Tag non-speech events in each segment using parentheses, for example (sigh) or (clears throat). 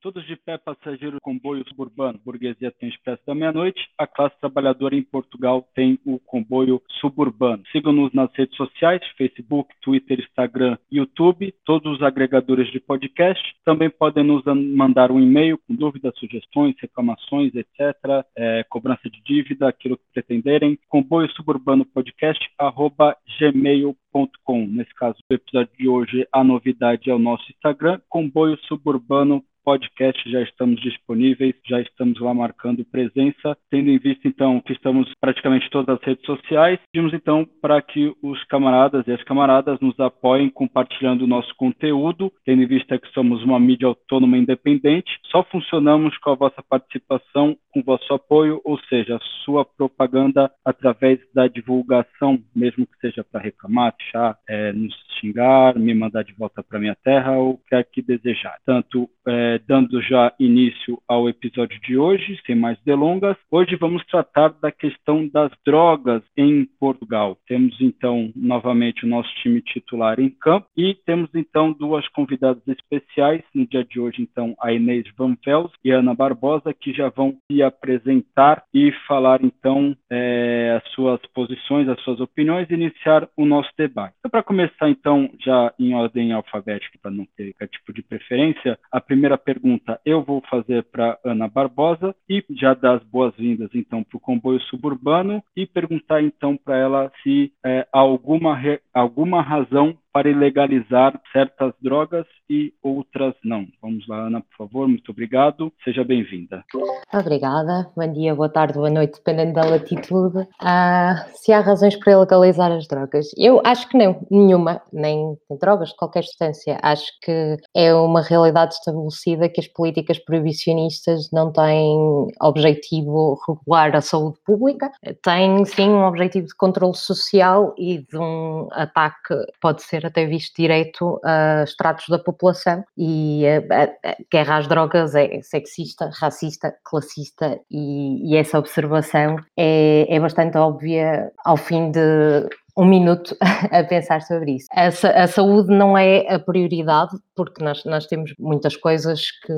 Todos de pé, passageiro comboio suburbano. Burguesia tem o Expresso da Meia-Noite. A classe trabalhadora em Portugal tem o comboio suburbano. Sigam-nos nas redes sociais: Facebook, Twitter, Instagram, YouTube. Todos os agregadores de podcast. Também podem nos mandar um e-mail com dúvidas, sugestões, reclamações, etc. É, cobrança de dívida, aquilo que pretenderem. Comboio suburbano podcast arroba gmail.com. Nesse caso, o episódio de hoje, a novidade é o nosso Instagram, comboio suburbano podcast já estamos disponíveis, já estamos lá marcando presença, tendo em vista então que estamos praticamente todas as redes sociais, pedimos então para que os camaradas e as camaradas nos apoiem compartilhando o nosso conteúdo, tendo em vista que somos uma mídia autônoma independente, só funcionamos com a vossa participação, com o vosso apoio, ou seja, a sua propaganda através da divulgação, mesmo que seja para reclamar, achar, é, nos xingar, me mandar de volta para minha terra ou o que quer que desejar. Tanto é, dando já início ao episódio de hoje, sem mais delongas, hoje vamos tratar da questão das drogas em Portugal. Temos então novamente o nosso time titular em campo e temos então duas convidadas especiais no dia de hoje, então a Inês Van Vels e a Ana Barbosa, que já vão se apresentar e falar então é, as suas posições, as suas opiniões e iniciar o nosso debate. Então, para começar então já em ordem alfabética, para não ter tipo de preferência, a primeira pergunta eu vou fazer para Ana Barbosa e já dar as boas-vindas então para o comboio suburbano e perguntar então para ela se é, há alguma, alguma razão para ilegalizar certas drogas e outras não. Vamos lá, Ana, por favor, muito obrigado. Seja bem-vinda. Obrigada. Bom dia, boa tarde, boa noite, dependendo da latitude. Ah, se há razões para ilegalizar as drogas? Eu acho que não, nenhuma, nem drogas qualquer substância. Acho que é uma realidade estabelecida que as políticas proibicionistas não têm objetivo regular a saúde pública, têm sim um objetivo de controle social e de um ataque, pode ser até visto direito a estratos da população e a, a, a guerra às drogas é sexista, racista, classista e, e essa observação é, é bastante óbvia ao fim de um minuto (laughs) a pensar sobre isso. A, a, saúde não é a prioridade, porque nós, nós temos muitas coisas que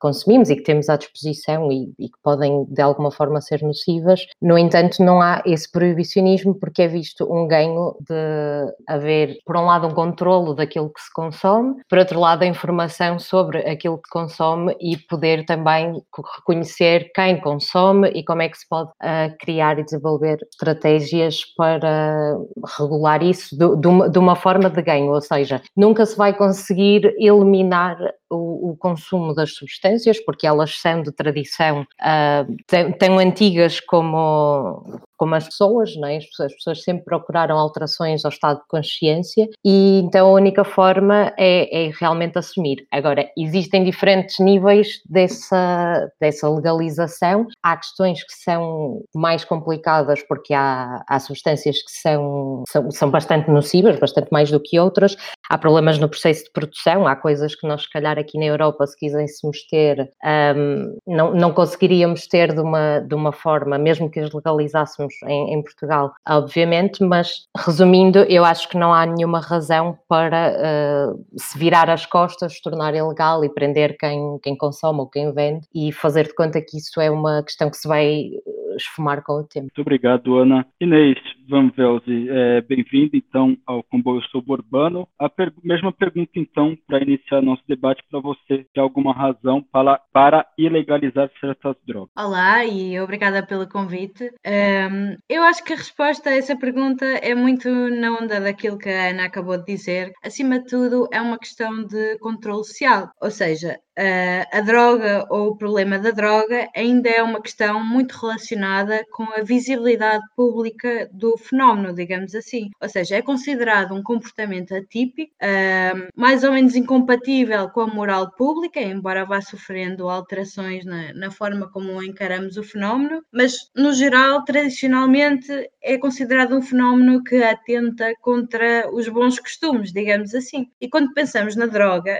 consumimos e que temos à disposição e, e, que podem de alguma forma ser nocivas. No entanto, não há esse proibicionismo porque é visto um ganho de haver, por um lado, um controlo daquilo que se consome, por outro lado, a informação sobre aquilo que consome e poder também reconhecer quem consome e como é que se pode uh, criar e desenvolver estratégias para regular isso de, de, uma, de, uma, forma de ganho, ou seja, nunca se vai conseguir eliminar o, o consumo das substâncias, porque elas são de tradição uh, tão, tão antigas como, como as pessoas, não é? as, pessoas, as pessoas sempre procuraram alterações ao estado de consciência e então a única forma é, é realmente assumir. Agora, existem diferentes níveis dessa, dessa legalização, há questões que são mais complicadas porque há, há substâncias que são, são, são bastante nocivas, bastante mais do que outras, há problemas no processo de produção, há coisas que nós se calhar aqui na Europa se quiséssemos ter, um, não, não conseguiríamos ter de uma, de uma forma, mesmo que as legalizássemos em, em, Portugal, obviamente, mas resumindo, eu acho que não há nenhuma razão para uh, se virar as costas, tornar ilegal e prender quem, quem consome ou quem vende. E fazer de conta que isso é uma questão que se vai esfumar com o tempo. Muito obrigado, Ana. Inês Van Velze, é, bem-vinda então ao Comboio Suburbano. A per mesma pergunta então para iniciar nosso debate para você, de alguma razão para, para ilegalizar certas drogas. Olá e obrigada pelo convite. Um, eu acho que a resposta a essa pergunta é muito na onda daquilo que a Ana acabou de dizer. Acima de tudo, é uma questão de controle social, ou seja, Uh, a droga ou o problema da droga ainda é uma questão muito relacionada com a visibilidade pública do fenómeno, digamos assim. Ou seja, é considerado um comportamento atípico, uh, mais ou menos incompatível com a moral pública, embora vá sofrendo alterações na, na forma como encaramos o fenómeno, mas no geral, tradicionalmente, é considerado um fenómeno que atenta contra os bons costumes, digamos assim. E quando pensamos na droga,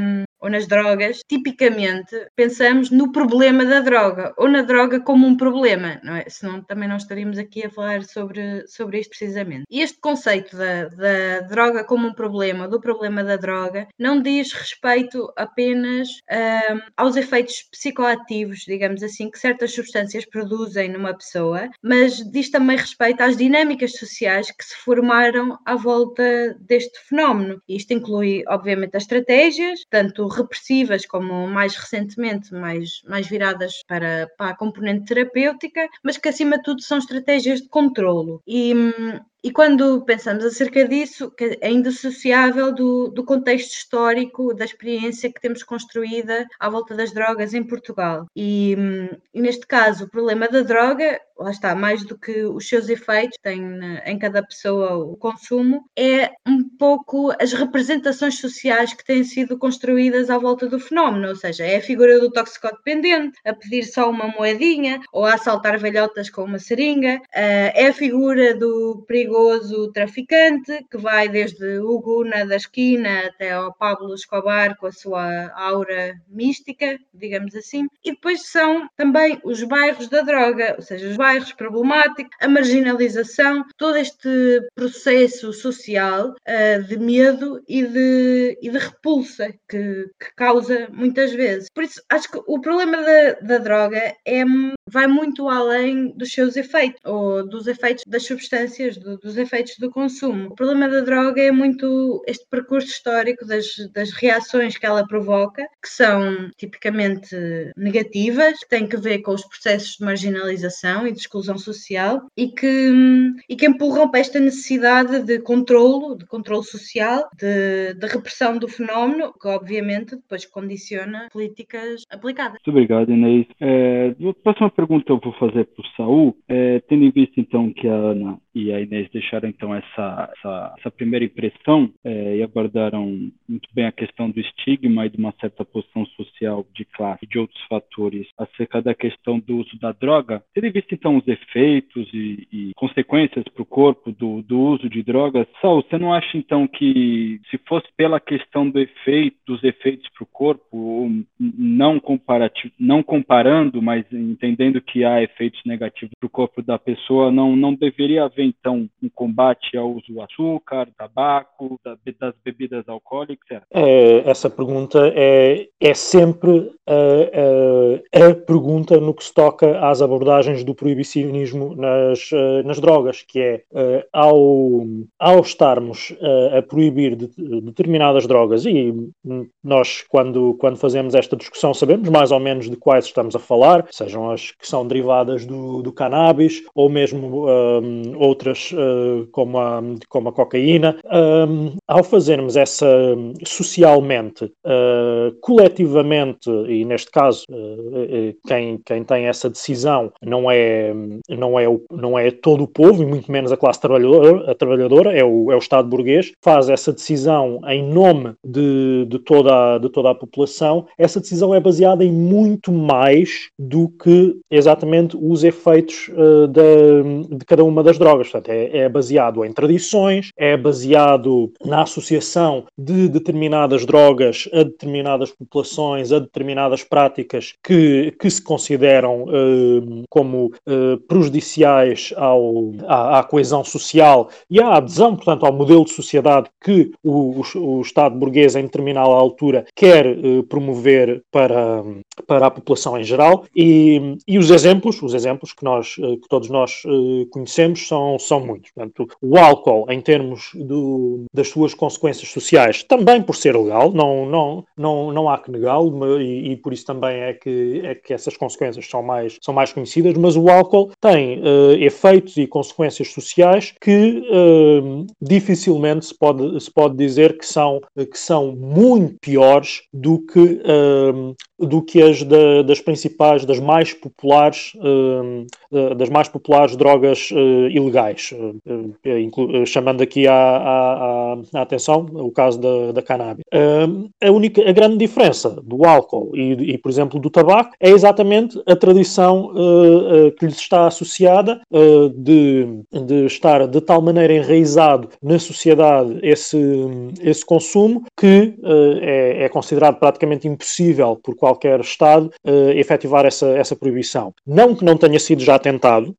um, ou nas drogas, tipicamente pensamos no problema da droga ou na droga como um problema, não é? Senão também não estaríamos aqui a falar sobre, sobre isto precisamente. E este conceito da, da droga como um problema, do problema da droga, não diz respeito apenas um, aos efeitos psicoativos, digamos assim, que certas substâncias produzem numa pessoa, mas diz também respeito às dinâmicas sociais que se formaram à volta deste fenómeno. Isto inclui, obviamente, as estratégias, tanto repressivas como mais recentemente, mais, mais viradas para, para a componente terapêutica, mas que acima de tudo são estratégias de controlo. E, hum, e quando pensamos acerca disso, é indissociável do, do contexto histórico, da experiência que temos construída à volta das drogas em Portugal. E, hum, e neste caso, o problema da droga, lá está, mais do que os seus efeitos, tem em cada pessoa o consumo, é um pouco as representações sociais que têm sido construídas à volta do fenómeno, ou seja, é a figura do toxicodependente a pedir só uma moedinha ou a assaltar velhotas com uma seringa, eh, é a figura do perigo perigoso traficante que vai desde o Guna da esquina até ao Pablo Escobar com a sua aura mística, digamos assim. E depois são também os bairros da droga, ou seja, os bairros problemáticos, a marginalização, todo este processo social uh, de medo e de, e de repulsa que, que, causa muitas vezes. Por isso, acho que o problema da, da droga é, vai muito além dos seus efeitos, ou dos efeitos das substâncias, do, dos efeitos do consumo. O problema da droga é muito este percurso histórico das, das reações que ela provoca, que são tipicamente negativas, que têm que ver com os processos de marginalização e de exclusão social e que, e que empurram para esta necessidade de controlo, de controle social, de, de repressão do fenómeno, que obviamente depois condiciona políticas aplicadas. Muito obrigado, Inês. É, a próxima pergunta eu vou fazer para o Saul, é, tendo em vista então que a Ana e a Inês deixaram então essa, essa, essa primeira impressão é, e abordaram muito bem a questão do estigma e de uma certa posição social de classe e de outros fatores acerca da questão do uso da droga. Tendo visto então os efeitos e, e consequências para o corpo do, do uso de drogas, Saul, você não acha então que se fosse pela questão do efeito, dos efeitos para o corpo, não, comparativo, não comparando, mas entendendo que há efeitos negativos para o corpo da pessoa, não, não deveria haver então um combate ao uso do açúcar, tabaco, das bebidas alcoólicas? É, essa pergunta é, é sempre a, a, a, pergunta no que se toca às abordagens do proibicionismo nas, nas drogas, que é ao, ao estarmos a proibir de, determinadas drogas, e nós, quando, quando fazemos esta discussão, sabemos mais ou menos de quais estamos a falar, sejam as que são derivadas do, do cannabis, ou mesmo um, outras como, a, como a cocaína. Ao fazermos essa socialmente, uh, coletivamente, e neste caso, uh, quem, quem tem essa decisão não é, não, é o, não é todo o povo, e muito menos a classe trabalhadora, a trabalhadora é, o, é o Estado burguês, faz essa decisão em nome de, de, toda, a, de toda a população. Essa decisão é baseada em muito mais do que exatamente os efeitos de, de cada uma das drogas. Portanto, é, é baseado em tradições, é baseado na associação de determinadas drogas a determinadas populações, a determinadas práticas que, que se consideram uh, como uh, prejudiciais ao, à, à, coesão social e à adesão, portanto, ao modelo de sociedade que o, o, o Estado burguês, em determinada altura, quer uh, promover para, para a população em geral. E, e os exemplos, os exemplos que, nós, que todos nós conhecemos são, são muitos. Portanto, o álcool, em termos do, das suas consequências sociais, também por ser legal, não, não, não, não há que negá-lo, e, e, por isso também é que, é que essas consequências são mais, são mais conhecidas, mas o álcool tem uh, efeitos e consequências sociais que uh, dificilmente se pode, se pode dizer que são, que são muito piores do que uh, do que as da, das principais, das mais populares, uh, das mais populares drogas uh, ilegais, uh, chamando aqui a, atenção o caso da, da cannabis. a única, a grande diferença do álcool e, e, por exemplo, do tabaco é exatamente a tradição que lhes está associada de, de estar de tal maneira enraizado na sociedade esse, esse consumo que é, é considerado praticamente impossível por Estado uh, efetivar essa, essa proibição. Não que não tenha sido já tentado,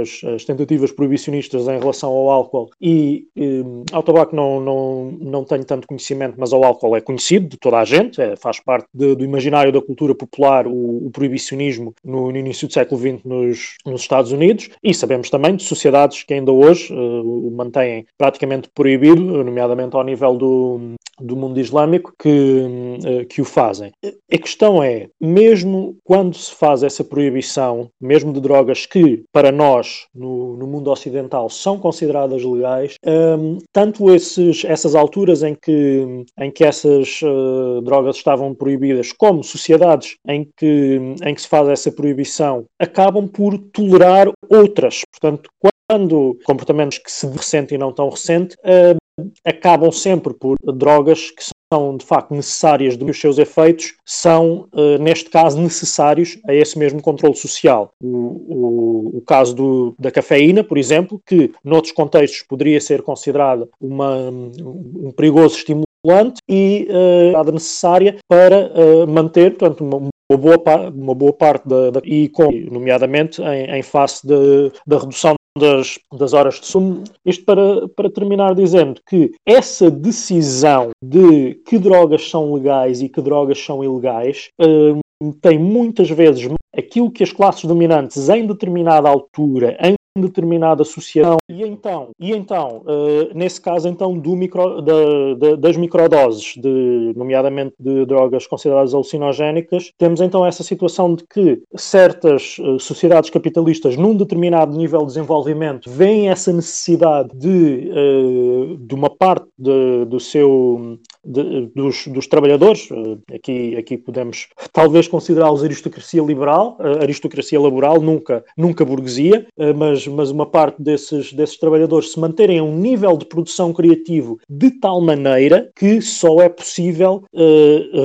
as, as, tentativas proibicionistas em relação ao álcool e um, ao tabaco não, não, não tenho tanto conhecimento, mas ao álcool é conhecido de toda a gente, é, faz parte de, do imaginário da cultura popular o, o proibicionismo no, no, início do século XX nos, nos, Estados Unidos e sabemos também de sociedades que ainda hoje uh, o mantêm praticamente proibido, nomeadamente ao nível do, do mundo islâmico, que, uh, que o fazem. A questão é, mesmo quando se faz essa proibição, mesmo de drogas que para para nós, no, no mundo ocidental, são consideradas legais, um, tanto esses, essas alturas em que, em que essas uh, drogas estavam proibidas, como sociedades em que, em que se faz essa proibição, acabam por tolerar outras. Portanto, quando comportamentos que se ressentem e não tão recente, uh, acabam sempre por drogas que são de facto necessárias dos seus efeitos são, uh, neste caso, necessários a esse mesmo controle social. O, o, o caso do, da cafeína, por exemplo, que noutros contextos poderia ser considerada uma, um perigoso estimulante e uh, necessária para uh, manter portanto, uma, uma boa, uma boa parte da, da, e com, nomeadamente em, em face de, da redução das, das horas de sono. Isto para, para terminar dizendo que essa decisão de que drogas são legais e que drogas são ilegais uh, tem muitas vezes aquilo que as classes dominantes em determinada altura, em determinada associação. E então, e então uh, nesse caso então do micro, da, da, das microdoses, de, nomeadamente de drogas consideradas alucinogénicas, temos então essa situação de que certas uh, sociedades capitalistas num determinado nível de desenvolvimento veem essa necessidade de, uh, de uma parte de, do seu de, dos, dos, trabalhadores, aqui, aqui podemos talvez considerá-los aristocracia liberal, aristocracia laboral, nunca, nunca burguesia, mas mas, uma parte desses, desses trabalhadores se manterem a um nível de produção criativo de tal maneira que só é possível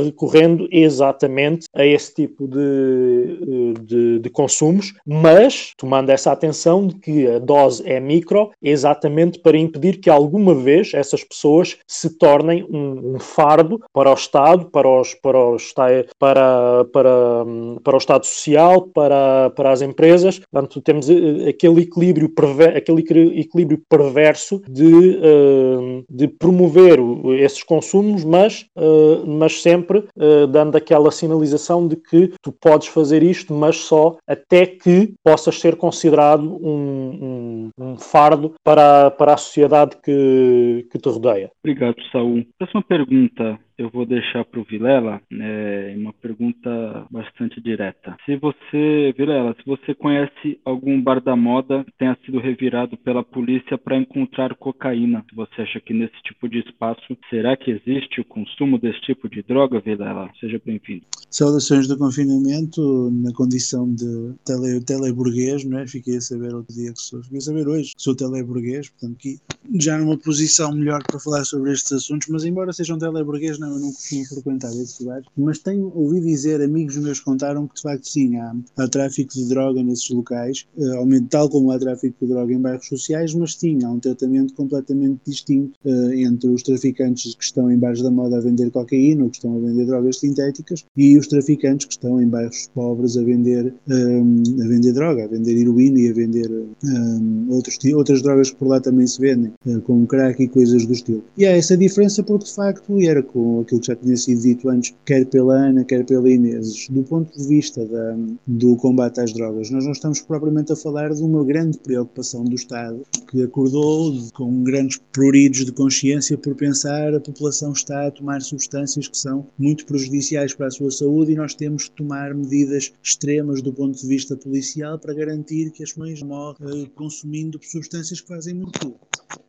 recorrendo exatamente a esse tipo de, eh, de, de, consumos, mas tomando essa atenção de que a dose é micro, exatamente para impedir que alguma vez essas pessoas se tornem um, um fardo para o Estado, para, os, para, os, para, para, para o Estado Social, para, para as empresas. Portanto, temos aquele equilíbrio, perver, aquele equilíbrio perverso de, uh, de promover esses consumos, mas, uh, mas sempre dando aquela sinalização de que tu podes fazer isto, mas só até que possas ser considerado um, um, um fardo para, para a sociedade que, que te rodeia. Obrigado, Saul. Próxima pergunta pergunta eu vou deixar para o Vilela é, uma pergunta bastante direta. Se você, Vilela, se você conhece algum bar da moda que tenha sido revirado pela polícia para encontrar cocaína, você acha que nesse tipo de espaço será que existe o consumo desse tipo de droga, Vilela? Seja bem-vindo. Saudações do confinamento na condição de tele, teleburguês, não é? Fiquei a saber outro dia que sou, fiquei a saber hoje que sou teleburguês, portanto, já numa posição melhor para falar sobre estes assuntos, mas embora sejam teleburguês, não eu não costumo frequentar esses lugares, mas tenho ouvido dizer, amigos meus contaram que de facto sim, há, há tráfico de droga nesses locais, uh, tal como há tráfico de droga em bairros sociais, mas sim, há um tratamento completamente distinto uh, entre os traficantes que estão em bairros da moda a vender cocaína ou que estão a vender drogas sintéticas e os traficantes que estão em bairros pobres a vender, um, eh, a vender droga, a vender heroína e a vender um, outros, outras drogas que por lá também se vendem, uh, como crack e coisas do estilo. E há essa diferença porque de facto, era com aquilo que já tinha sido dito antes, quer pela Ana, quer pela Inês, do ponto de vista da, do combate às drogas, nós não estamos propriamente a falar de uma grande preocupação do Estado que acordou com grandes pruridos de consciência por pensar a população está a tomar substâncias que são muito prejudiciais para a sua saúde e nós temos que tomar medidas extremas do ponto de vista policial para garantir que as pessoas morrem consumindo substâncias que fazem muito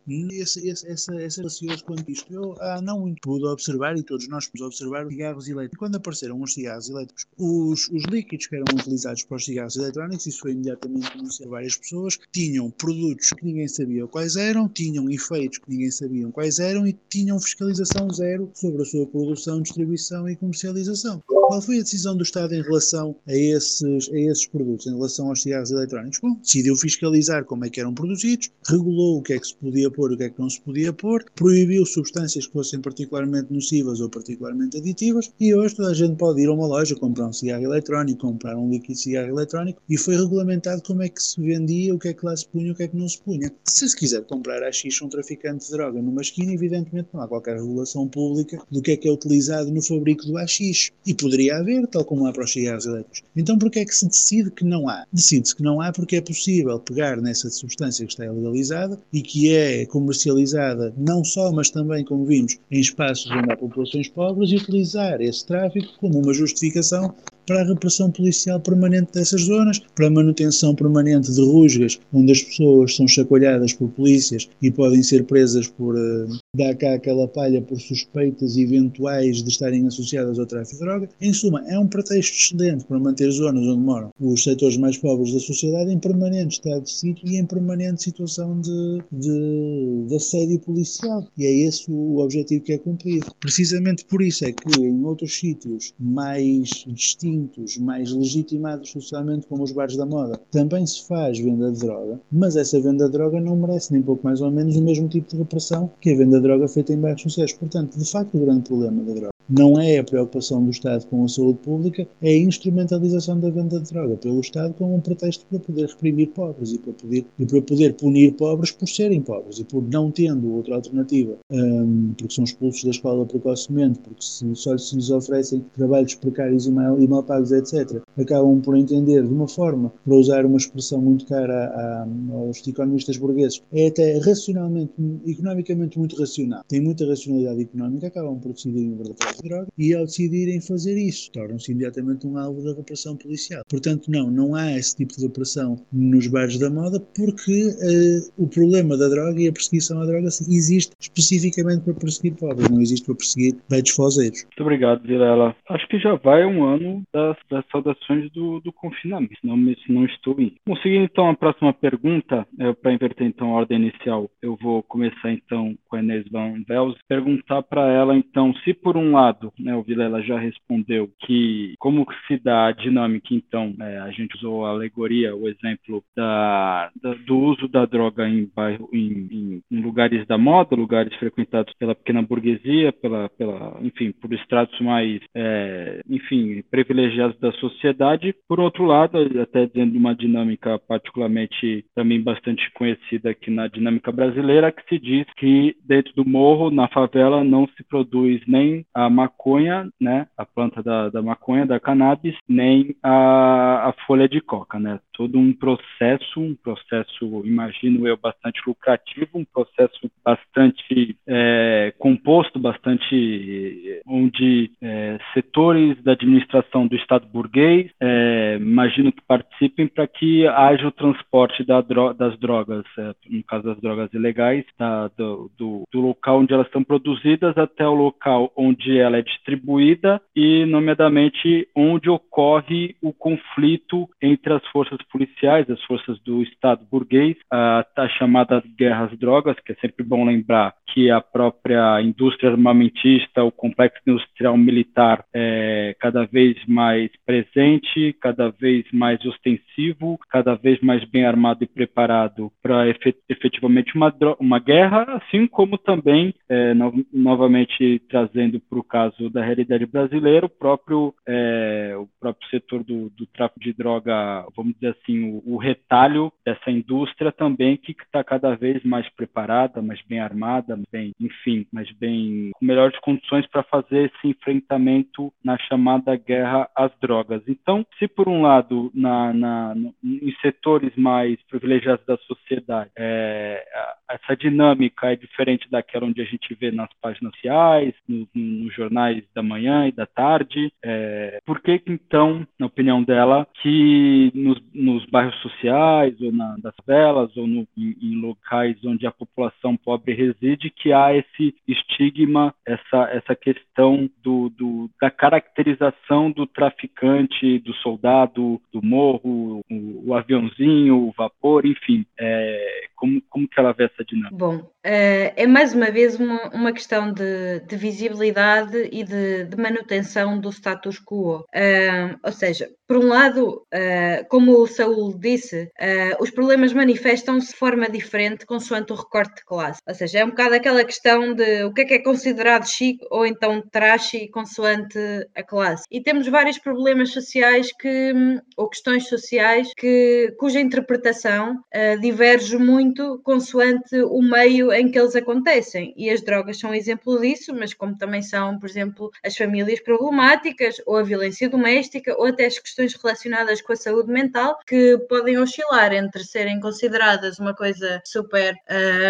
esse, esse, essa, essa receoso quanto isto. Eu há não muito pude observar, e todos nós podemos observar, os cigarros elétricos. Quando apareceram os cigarros elétricos, os, os líquidos que eram utilizados para os cigarros eletrónicos, isso foi imediatamente conhecido várias pessoas, tinham produtos que ninguém sabia quais eram, tinham efeitos que ninguém sabia quais eram e tinham fiscalização zero sobre a sua produção, distribuição e comercialização. Qual foi a decisão do Estado em relação a esses, a esses produtos, em relação aos cigarros eletrónicos? Bom, decidiu fiscalizar como é que eram produzidos, regulou o que é que se podia pôr e o que é que não se podia pôr, proibiu substâncias que fossem particularmente nocivas ou particularmente aditivas e hoje toda a gente pode ir a uma loja comprar um cigarro eletrónico, comprar um líquido de cigarro eletrónico e foi regulamentado como é que se vendia, o que é que lá se punha, o que é que não se punha. Se se quiser comprar a X um traficante de droga numa esquina, evidentemente não há qualquer regulação pública do que é que é utilizado no fabrico do AX. E poderia haver, tal como há para os cigarros elétricos. Então por que é que se decide que não há? Decide-se que não há porque é possível pegar nessa substância que está legalizada e que é comercializada não só, mas também, como vimos, em espaços onde há populações pobres e utilizar esse tráfico como uma justificação para a repressão policial permanente dessas zonas, para a manutenção permanente de rusgas, onde as pessoas são chacoalhadas por polícias e podem ser presas por uh, dar cá aquela palha por suspeitas eventuais de estarem associadas ao tráfico de droga. Em suma, é um pretexto excelente para manter zonas onde moram os setores mais pobres da sociedade em permanente estado de sítio e em permanente situação de, de, de assédio policial. E é esse o objetivo que é cumprido. Precisamente por isso é que em outros sítios mais distintos distintos, mais legitimados socialmente, como os bares da moda, também se faz venda de droga, mas essa venda de droga não merece nem pouco mais ou menos o mesmo tipo de repressão que a venda de droga feita em bairros sociais. Portanto, de facto, o grande problema da droga não é a preocupação do Estado com a saúde pública, é a instrumentalização da venda de droga pelo Estado como um pretexto para poder reprimir pobres e para poder, e para poder punir pobres por serem pobres e por não tendo outra alternativa, um, porque são expulsos da escola precocemente, porque se, só se lhes oferecem trabalhos precários e mal, e mal pagos, etc., acabam por entender de uma forma, para usar uma expressão muito cara a, a, aos economistas burgueses, é até racionalmente, economicamente muito racional, tem muita racionalidade económica, acabam por decidir em verdade de droga e ao decidirem fazer isso tornam-se imediatamente um alvo da repressão policial. Portanto, não, não há esse tipo de operação nos bares da moda porque uh, o problema da droga e a perseguição à droga existe especificamente para perseguir pobres, não existe para perseguir betos fozeiros. Muito obrigado, Vilela. Acho que já vai um ano das, das saudações do, do confinamento, não, não estou indo. Bom, seguindo então a próxima pergunta, é, para inverter então a ordem inicial, eu vou começar então com a Inês Van Vels, perguntar para ela então se por um lado lado, né, o Vilela já respondeu que como se dá a dinâmica, então, é, a gente usou a alegoria, o exemplo da, da, do uso da droga em, bairro, em, em, lugares da moda, lugares frequentados pela pequena burguesia, pela, pela enfim, por estratos mais, é, enfim, privilegiados da sociedade. Por outro lado, até dizendo uma dinâmica particularmente também bastante conhecida aqui na dinâmica brasileira, que se diz que dentro do morro, na favela, não se produz nem a maconha, né, a planta da, da maconha, da cannabis, nem a, a folha de coca, né? Todo um processo, um processo, imagino eu, bastante lucrativo, um processo bastante é, composto, bastante onde é, setores da administração do Estado burguês, é, imagino que participem para que haja o transporte da dro das drogas, no caso das drogas ilegais, da, do, do, do local onde elas estão produzidas até o local onde ela é distribuída e, nomeadamente, onde ocorre o conflito entre as forças policiais, as forças do Estado burguês, a, a chamada guerra às drogas, que é sempre bom lembrar que a própria indústria armamentista, o complexo industrial militar é cada vez mais presente, cada vez mais ostensivo, cada vez mais bem armado e preparado para efetivamente uma, uma guerra, assim como também, é, no, novamente trazendo para o caso da realidade brasileira, o próprio, é, o próprio setor do, do, tráfico de droga, vamos dizer assim, o, o retalho dessa indústria também que está cada vez mais preparada, mais bem armada, bem, enfim, mais bem com melhores condições para fazer esse enfrentamento na chamada guerra às drogas. Então, se por um lado na, na no, em setores mais privilegiados da sociedade é, essa dinâmica é diferente daquela onde a gente vê nas páginas sociais, no, no, nos jornais da manhã e da tarde. É, por que, então, na opinião dela, que nos, nos bairros sociais, ou na, das velas, ou no, em, em, locais onde a população pobre reside, que há esse estigma, essa, essa questão do, do da caracterização do traficante, do soldado, do morro, o, o aviãozinho, o vapor, enfim. É, como, como que ela vê essa dinâmica? Bom, é, é mais uma vez uma, uma questão de, de visibilidade e de, de, manutenção do status quo. Uh, ou seja, por um lado, uh, como o Saúl disse, uh, os problemas manifestam-se de forma diferente consoante o recorte de classe. Ou seja, é um bocado aquela questão de o que é que é considerado chique ou então trashy consoante a classe. E temos vários problemas sociais que, ou questões sociais que, cuja interpretação diverge muito consoante o meio em que eles acontecem. E as drogas são um exemplo disso, mas como também são, por exemplo, as famílias problemáticas, ou a violência doméstica, ou até as questões relacionadas com a saúde mental, que podem oscilar entre serem consideradas uma coisa super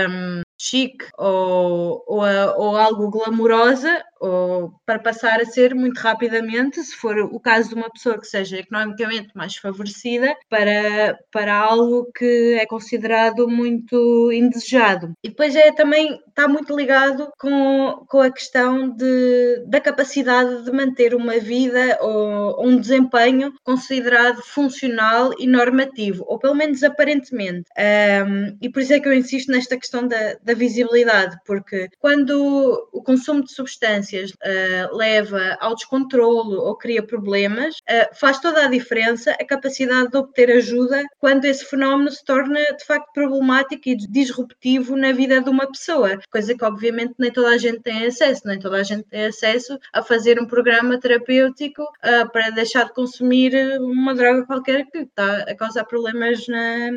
um, chique ou, ou, ou, algo glamourosa, ou para passar a ser muito rapidamente, se for o caso de uma pessoa que seja economicamente mais favorecida, para, para algo que é considerado muito indesejado. E depois é também está muito ligado com, com a questão de, da capacidade de manter uma vida ou, um desempenho considerado funcional e normativo, ou pelo menos aparentemente. Um, e por isso é que eu insisto nesta questão da, da visibilidade, porque quando o consumo de substâncias uh, leva ao descontrolo ou cria problemas, uh, faz toda a diferença a capacidade de obter ajuda quando esse fenómeno se torna de facto problemático e disruptivo na vida de uma pessoa, coisa que obviamente nem toda a gente tem acesso, nem toda a gente tem acesso a fazer um programa terapêutico uh, para deixar de consumir uma droga qualquer que está a causar problemas na,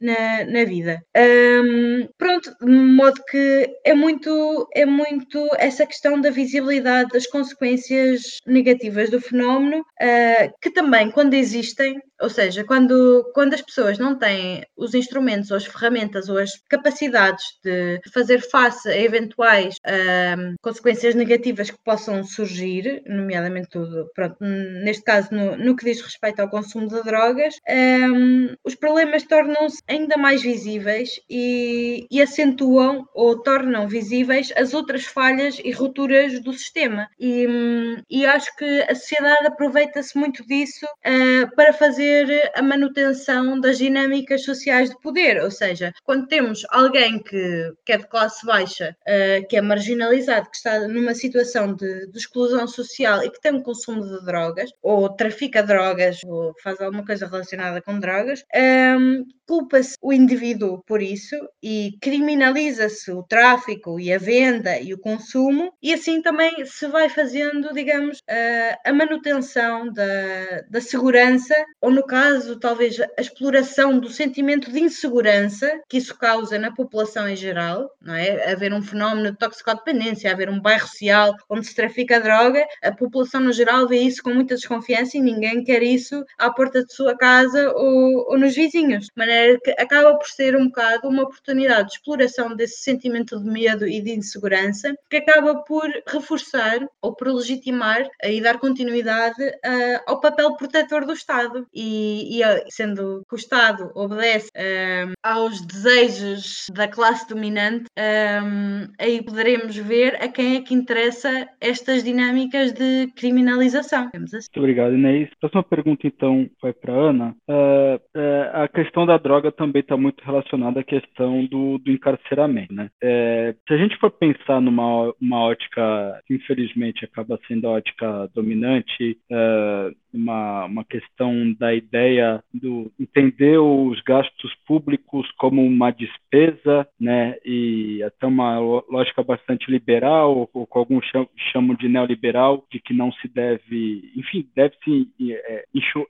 na, na vida. Um, pronto, de modo que é muito, é muito essa questão da visibilidade das consequências negativas do fenómeno, uh, que também, quando existem, ou seja, quando, quando as pessoas não têm os instrumentos, ou as ferramentas, ou as capacidades de fazer face a eventuais um, consequências negativas que possam surgir, nomeadamente tudo, pronto, neste caso no, no que diz respeito ao consumo de drogas, um, os problemas tornam-se ainda mais visíveis e, e, acentuam ou tornam visíveis as outras falhas e rupturas do sistema. E, e acho que a sociedade aproveita-se muito disso uh, para fazer a manutenção das dinâmicas sociais de poder, ou seja, quando temos alguém que, que é de classe baixa, uh, que é marginalizado, que está numa situação de, de exclusão social e que tem um consumo de drogas, ou trafica drogas, ou faz alguma coisa relacionada com drogas, um, ehm, culpa-se o indivíduo por isso e criminaliza-se o tráfico e a venda e o consumo, e assim também se vai fazendo, digamos, a manutenção da, da segurança, ou no caso, talvez a exploração do sentimento de insegurança que isso causa na população em geral, não é? Haver um fenómeno de toxicodependência, haver um bairro social onde se trafica droga, a população no geral vê isso com muita desconfiança e ninguém quer isso à porta de sua casa ou, ou nos vizinhos. De maneira que acaba por ser um bocado uma oportunidade de exploração desse sentimento de medo e de insegurança, que acaba por reforçar ou por legitimar e dar continuidade uh, ao papel protetor do Estado. E, e sendo que o Estado obedece uh, aos desejos da classe dominante, um, aí poderemos ver a quem é que interessa estas dinâmicas de criminalização. Assim. Muito obrigado, Inês. Próxima pergunta, então, vai para a Ana. Uh, a questão da droga também está muito relacionada à questão do, do encarceramento. Né? Se a gente for pensar numa uma ótica, que infelizmente acaba sendo a ótica dominante, é, uma, uma questão da ideia do entender os gastos públicos como uma despesa, né, e até uma lógica bastante liberal, ou com alguns chamam de neoliberal, de que não se deve, enfim, deve-se é,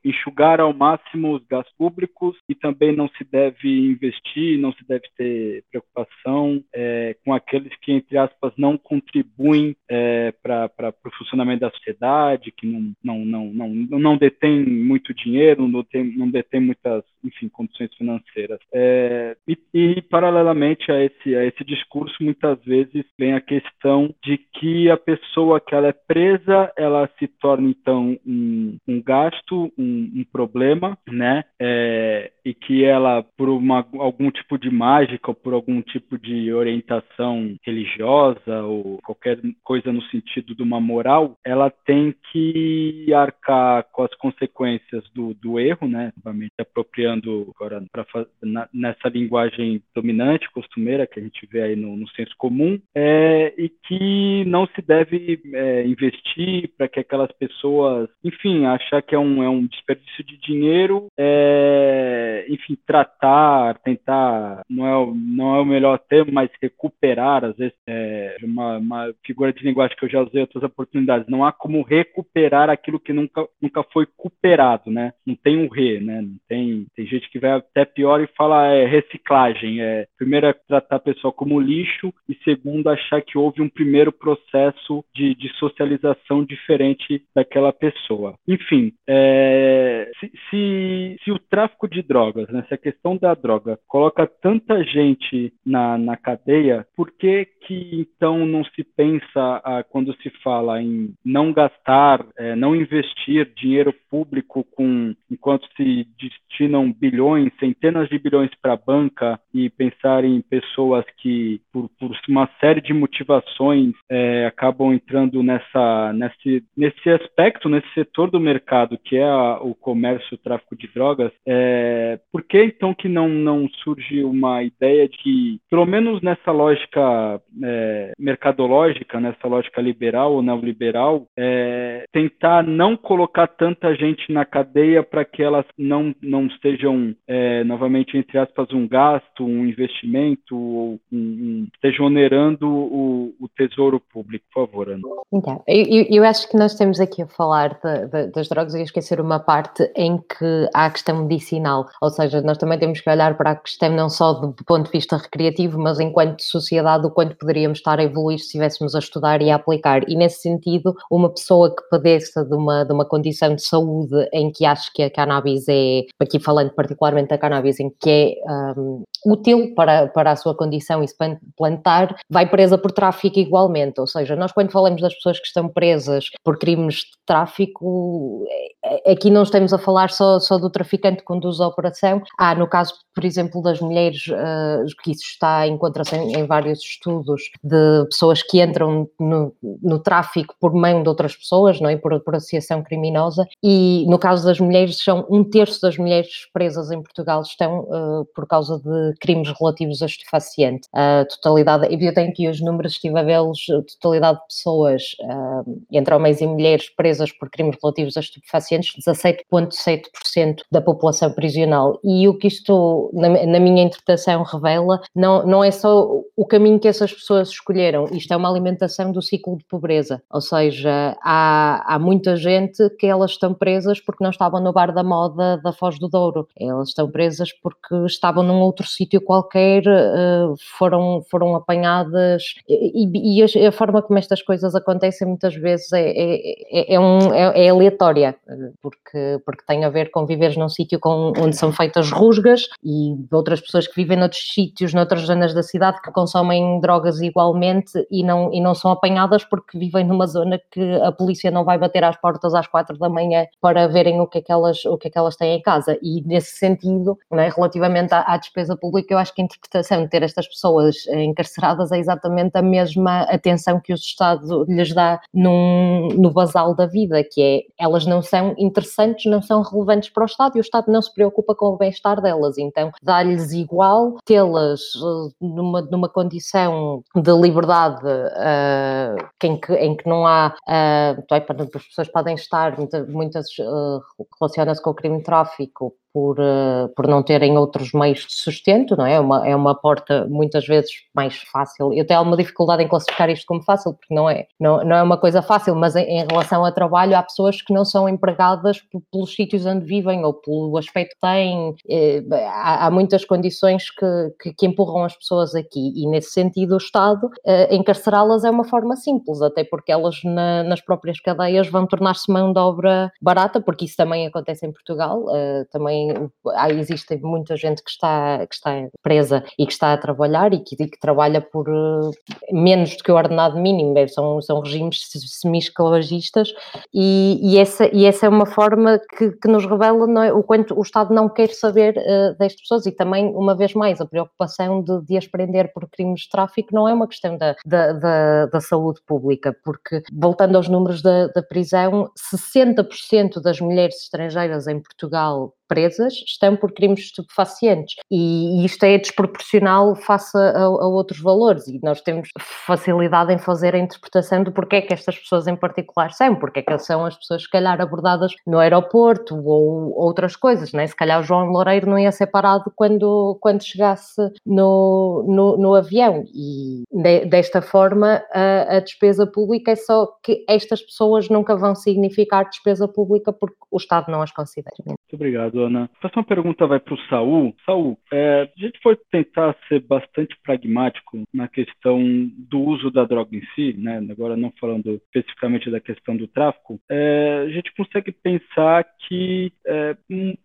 enxugar ao máximo os gastos públicos e também não se deve investir, não se deve ter preocupação é, com aqueles que, entre aspas, não contribuem é, para o funcionamento da sociedade, que não, não, não, não não detém muito dinheiro, não detém, não detém muitas enfim, condições financeiras. É, e, e, paralelamente a esse, a esse discurso, muitas vezes vem a questão de que a pessoa que ela é presa, ela se torna então um, um gasto, um, um, problema, né? É, e que ela, por uma, algum tipo de mágica ou por algum tipo de orientação religiosa ou qualquer coisa no sentido de uma moral, ela tem que arcar com as consequências do, do erro, né? Novamente apropriando agora pra, na, nessa linguagem dominante, costumeira que a gente vê aí no, no senso comum, é, e que não se deve é, investir para que aquelas pessoas, enfim, achar que é um, é um desperdício de dinheiro, é, enfim, tratar, tentar, não é, não é o melhor termo, mas recuperar, às vezes, é uma, uma figura de linguagem que eu já usei em outras oportunidades, não há como recuperar aquilo que nunca, nunca foi recuperado, né? Não tem um re, né? Não tem, tem gente que vai até pior e fala é, reciclagem, é, primeiro é tratar a pessoa como lixo e segundo achar que houve um primeiro processo de, de socialização diferente daquela pessoa. Enfim, é, se, se, se, o tráfico de drogas, né, se a questão da droga coloca tanta gente na, na cadeia, por que que então não se pensa ah, quando se fala em não gastar, é, não investir dinheiro público com enquanto se destinam bilhões, centenas de bilhões para a banca e pensar em pessoas que por, por uma série de motivações é, acabam entrando nessa nesse nesse aspecto, nesse setor do mercado que é a, o comércio, o tráfico de drogas, é, por que então que não não surge uma ideia de pelo menos nessa lógica é, mercadológica, nessa lógica liberal ou neoliberal, é, tentar não colocar tanta gente na cadeia para que elas não, não estejam, é, novamente, entre aspas, um gasto, um investimento, ou um, um, estejam onerando o, o, tesouro público, por favor, Ana. Então, eu, eu, acho que nós temos aqui a falar de, de, das drogas e esquecer uma parte em que há a questão medicinal, ou seja, nós também temos que olhar para a questão não só do ponto de vista recreativo, mas enquanto sociedade, o quanto poderíamos estar a evoluir se estivéssemos a estudar e a aplicar. E nesse sentido, uma pessoa que padeça de uma, de uma condição de saúde em que acho que a cannabis é, aqui falando particularmente da cannabis, em que é um, útil para, para a sua condição e se plantar, vai presa por tráfico igualmente. Ou seja, nós quando falamos das pessoas que estão presas por crimes de tráfico, é, é, aqui não estamos a falar só, só do traficante que conduz a operação. Há, no caso, por exemplo, das mulheres, uh, que isso está, encontra-se em, em, vários estudos, de pessoas que entram no, no tráfico por mão de outras pessoas, não é? Por, por associação criminosa, e no caso das mulheres, são um terço das mulheres presas em Portugal estão uh, por causa de crimes relativos a estupefaciente. A totalidade, eu tenho aqui os números, estive a vê-los, a totalidade de pessoas, uh, entre homens e mulheres, presas por crimes relativos a estupefacientes, 17,7% da população prisional. E o que isto, na, na minha interpretação, revela, não, não é só o caminho que essas pessoas escolheram, isto é uma alimentação do ciclo de pobreza, ou seja, há, há muita gente que elas estão presas porque não estavam no bar da moda da Foz do Douro, elas estão presas porque estavam num outro sítio qualquer, eh, foram, foram apanhadas e, e, a forma como estas coisas acontecem muitas vezes é, é, é, é um, é, é, aleatória, porque, porque tem a ver com viveres num sítio com, onde são feitas rusgas e outras pessoas que vivem noutros sítios, noutras zonas da cidade que consomem drogas igualmente e não, e não são apanhadas porque vivem numa zona que a polícia não vai bater às portas às quatro da manhã para verem o que é que elas, o que é que elas têm em casa. E nesse sentido, né, relativamente à, à, despesa pública, eu acho que a interpretação de ter estas pessoas encarceradas é exatamente a mesma atenção que o Estado lhes dá num, no basal da vida, que é elas não são interessantes, não são relevantes para o Estado e o Estado não se preocupa com o bem-estar delas. Então, dá-lhes igual tê-las eh, numa, numa condição de liberdade uh, em, que, em que não há. Uh, as pessoas podem estar, muitas, muitas uh, relacionam-se com o crime de tráfico por, uh, por não terem outros meios de sustento, não é? É uma, é uma porta muitas vezes mais fácil. Eu tenho alguma dificuldade em classificar isto como fácil, porque não é, não, não é uma coisa fácil, mas em, em relação ao trabalho, há pessoas que não são empregadas pelos sítios onde vivem ou pelo aspecto que têm. Eh, há, há, muitas condições que, que, que, empurram as pessoas aqui, e nesse sentido, o Estado uh, encarcerá-las é uma forma simples, até porque elas na, nas próprias cadeias vão tornar-se mão de obra barata, porque isso também acontece em Portugal, uh, também também existe muita gente que está, que está presa e que está a trabalhar e que, e que trabalha por uh, menos do que o ordenado mínimo, são, são regimes semi-esclavagistas e, e, essa, e essa é uma forma que, que nos revela é, o quanto o Estado não quer saber uh, pessoas e também, uma vez mais, a preocupação de, de as prender por crimes de tráfico não é uma questão da, da, da, da saúde pública, porque, voltando aos números da, da prisão, 60% das mulheres estrangeiras em Portugal presas estão por crimes estupefacientes e isto é desproporcional face a, a, outros valores e nós temos facilidade em fazer a interpretação do porquê que estas pessoas em particular são, porque é que são as pessoas se calhar abordadas no aeroporto ou outras coisas, né? se calhar o João Loureiro não ia ser parado quando, quando chegasse no, no, no avião e de, desta forma a, a despesa pública é só que estas pessoas nunca vão significar despesa pública porque o Estado não as considera. Muito obrigado Ana. A próxima pergunta vai para o Saul. Saul, é, a gente foi tentar ser bastante pragmático na questão do uso da droga em si, né? agora não falando especificamente da questão do tráfico, é, a gente consegue pensar que é,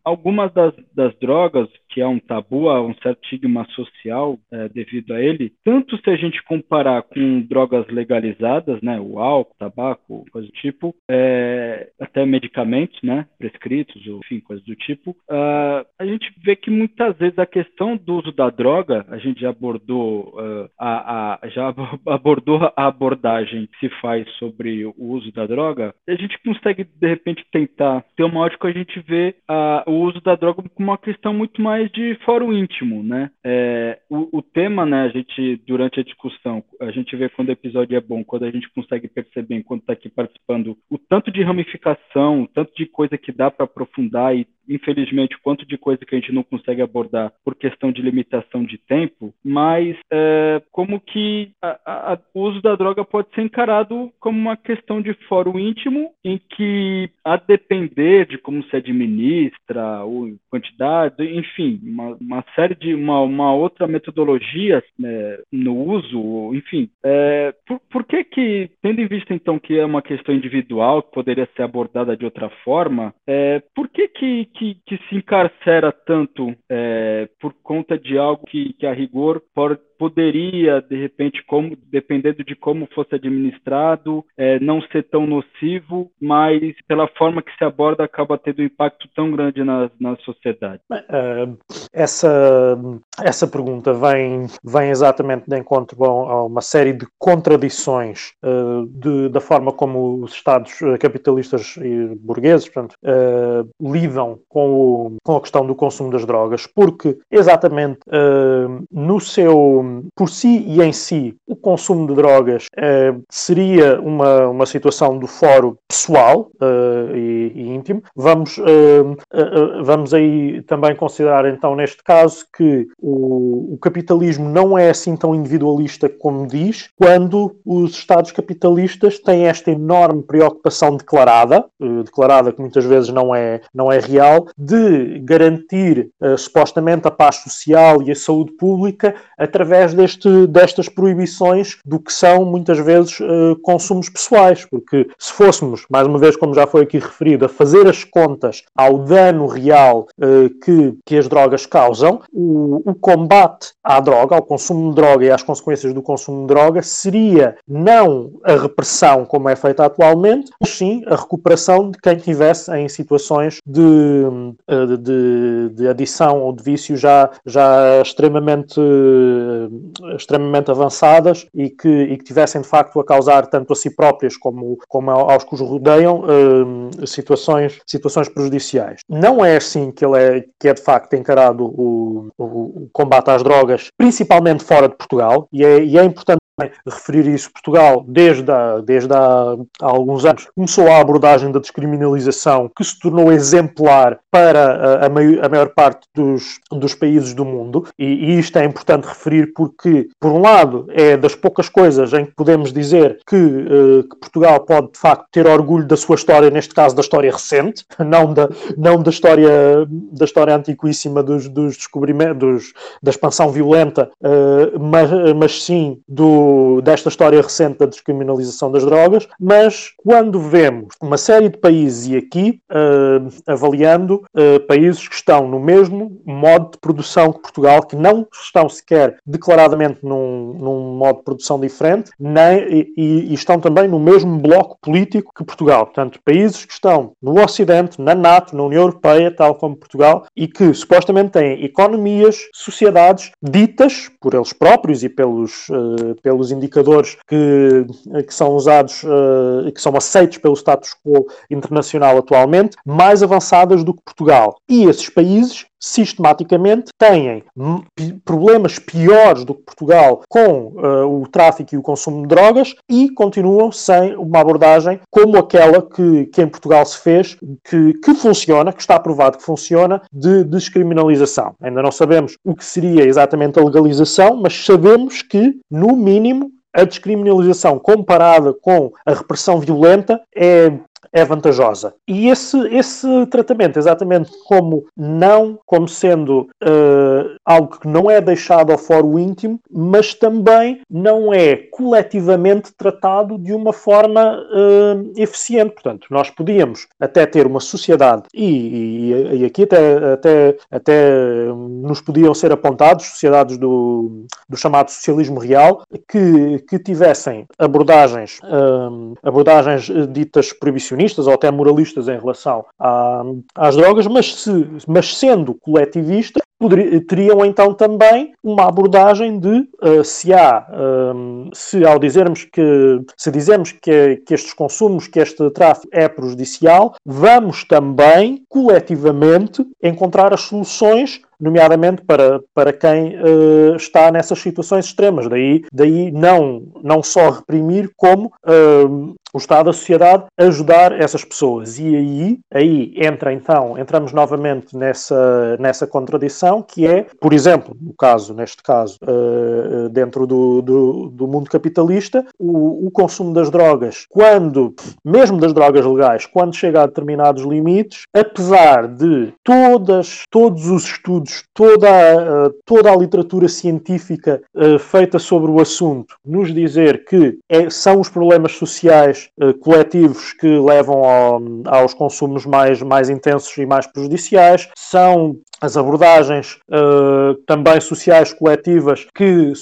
algumas das, das drogas que é um tabu, há um certo estigma social é, devido a ele, tanto se a gente comparar com drogas legalizadas, né, o álcool, tabaco, coisa do tipo, é, até medicamentos, né, prescritos, enfim, coisas do tipo, uh, a gente vê que muitas vezes a questão do uso da droga, a gente já abordou uh, a, a, já (laughs) abordou a abordagem que se faz sobre o uso da droga, a gente consegue de repente tentar ter uma ótica a gente vê uh, o uso da droga como uma questão muito mais de fórum íntimo, né? É, o, o, tema, né, a gente, durante a discussão, a gente vê quando o episódio é bom, quando a gente consegue perceber, enquanto está aqui participando, o tanto de ramificação, o tanto de coisa que dá para aprofundar e infelizmente, quanto de coisa que a gente não consegue abordar por questão de limitação de tempo, mas é, como que a, a, o uso da droga pode ser encarado como uma questão de fórum íntimo, em que, a depender de como se administra, ou quantidade, enfim, uma, uma série de, uma, uma outra metodologia né, no uso, enfim, é, por, por que que, tendo em vista então que é uma questão individual, que poderia ser abordada de outra forma, é, por que que que, que se encarcera tanto é, por conta de algo que, que a rigor pode, poderia, de repente, como, dependendo de como fosse administrado, é, não ser tão nocivo, mas pela forma que se aborda acaba tendo um impacto tão grande na, na sociedade? Uh, essa, essa pergunta vem, vem exatamente de encontro a uma série de contradições uh, de, da forma como os Estados capitalistas e burgueses portanto, uh, lidam com, o, com a questão do consumo das drogas, porque exatamente no seu por si e em si, o consumo de drogas uh, seria uma, uma situação do fórum pessoal uh, e, e, íntimo. Vamos, uh, vamos aí também considerar, então, neste caso, que o, o, capitalismo não é assim tão individualista como diz, quando os Estados capitalistas têm esta enorme preocupação declarada, declarada que muitas vezes não é, não é real, de garantir supostamente a paz social e a saúde pública através através deste, destas proibições do que são muitas vezes uh, consumos pessoais, porque se fôssemos, mais uma vez, como já foi aqui referido, a fazer as contas ao dano real uh, que, que as drogas causam, o, o combate à droga, ao consumo de droga e às consequências do consumo de droga seria não a repressão como é feita atualmente, mas sim a recuperação de quem tivesse em situações de, eh, de, de, adição ou de vício já, já extremamente extremamente avançadas e que, e que tivessem de facto a causar tanto a si próprias como, como aos que os rodeiam uh, situações, situações prejudiciais. Não é assim que, ele é, que é de facto encarado o, o, o combate às drogas, principalmente fora de Portugal, e é, e é importante referir isso, Portugal, desde, há, desde há, há, alguns anos, começou a abordagem da descriminalização que se tornou exemplar para a, a, maior, a maior, parte dos, dos países do mundo, e, e, isto é importante referir porque, por um lado, é das poucas coisas em que podemos dizer que, uh, que Portugal pode, de facto, ter orgulho da sua história, neste caso da história recente, (laughs) não da, não da, história, da história antiquíssima dos, dos descobrimentos, da expansão violenta, uh, mas, mas sim do desta história recente da descriminalização das drogas, mas quando vemos uma série de países, e aqui uh, avaliando uh, países que estão no mesmo modo de produção que Portugal, que não estão sequer declaradamente num, num modo de produção diferente, nem, e, e, estão também no mesmo bloco político que Portugal. Portanto, países que estão no Ocidente, na NATO, na União Europeia, tal como Portugal, e que supostamente têm economias, sociedades ditas por eles próprios e pelos, uh, pelos indicadores que, que são usados, uh, que são aceitos pelo status quo internacional atualmente, mais avançadas do que Portugal. E esses países sistematicamente têm problemas piores do que Portugal com uh, o tráfico e o consumo de drogas e continuam sem uma abordagem como aquela que, que em Portugal se fez, que, que funciona, que está provado que funciona, de descriminalização. Ainda não sabemos o que seria exatamente a legalização, mas sabemos que, no mínimo, a descriminalização comparada com a repressão violenta é é vantajosa. E esse, esse tratamento, exatamente como não, como sendo uh, algo que não é deixado ao foro íntimo, mas também não é coletivamente tratado de uma forma uh, eficiente. Portanto, nós podíamos até ter uma sociedade, e, e, e aqui até, até, até nos podiam ser apontados sociedades do, do chamado socialismo real, que, que tivessem abordagens, uh, abordagens ditas proibicionistas ou até moralistas em relação às drogas, mas, se, mas sendo coletivistas, teriam então também uma abordagem de uh, se há, um, se ao dizermos que, se dizemos que, que estes consumos, que este tráfico é prejudicial, vamos também coletivamente encontrar as soluções nomeadamente para, para quem uh, está nessas situações extremas. Daí, daí não, não só reprimir, como uh, o Estado, a sociedade, ajudar essas pessoas. E aí, aí entra então, entramos novamente nessa, nessa contradição, que é, por exemplo, no caso, neste caso, uh, dentro do, do, do, mundo capitalista, o, o consumo das drogas, quando, mesmo das drogas legais, quando chega a determinados limites, apesar de todas, todos os estudos estudos, toda a, toda a literatura científica uh, feita sobre o assunto, nos dizer que é, são os problemas sociais uh, coletivos que levam ao, aos consumos mais, mais intensos e mais prejudiciais, são as abordagens uh, também sociais coletivas que,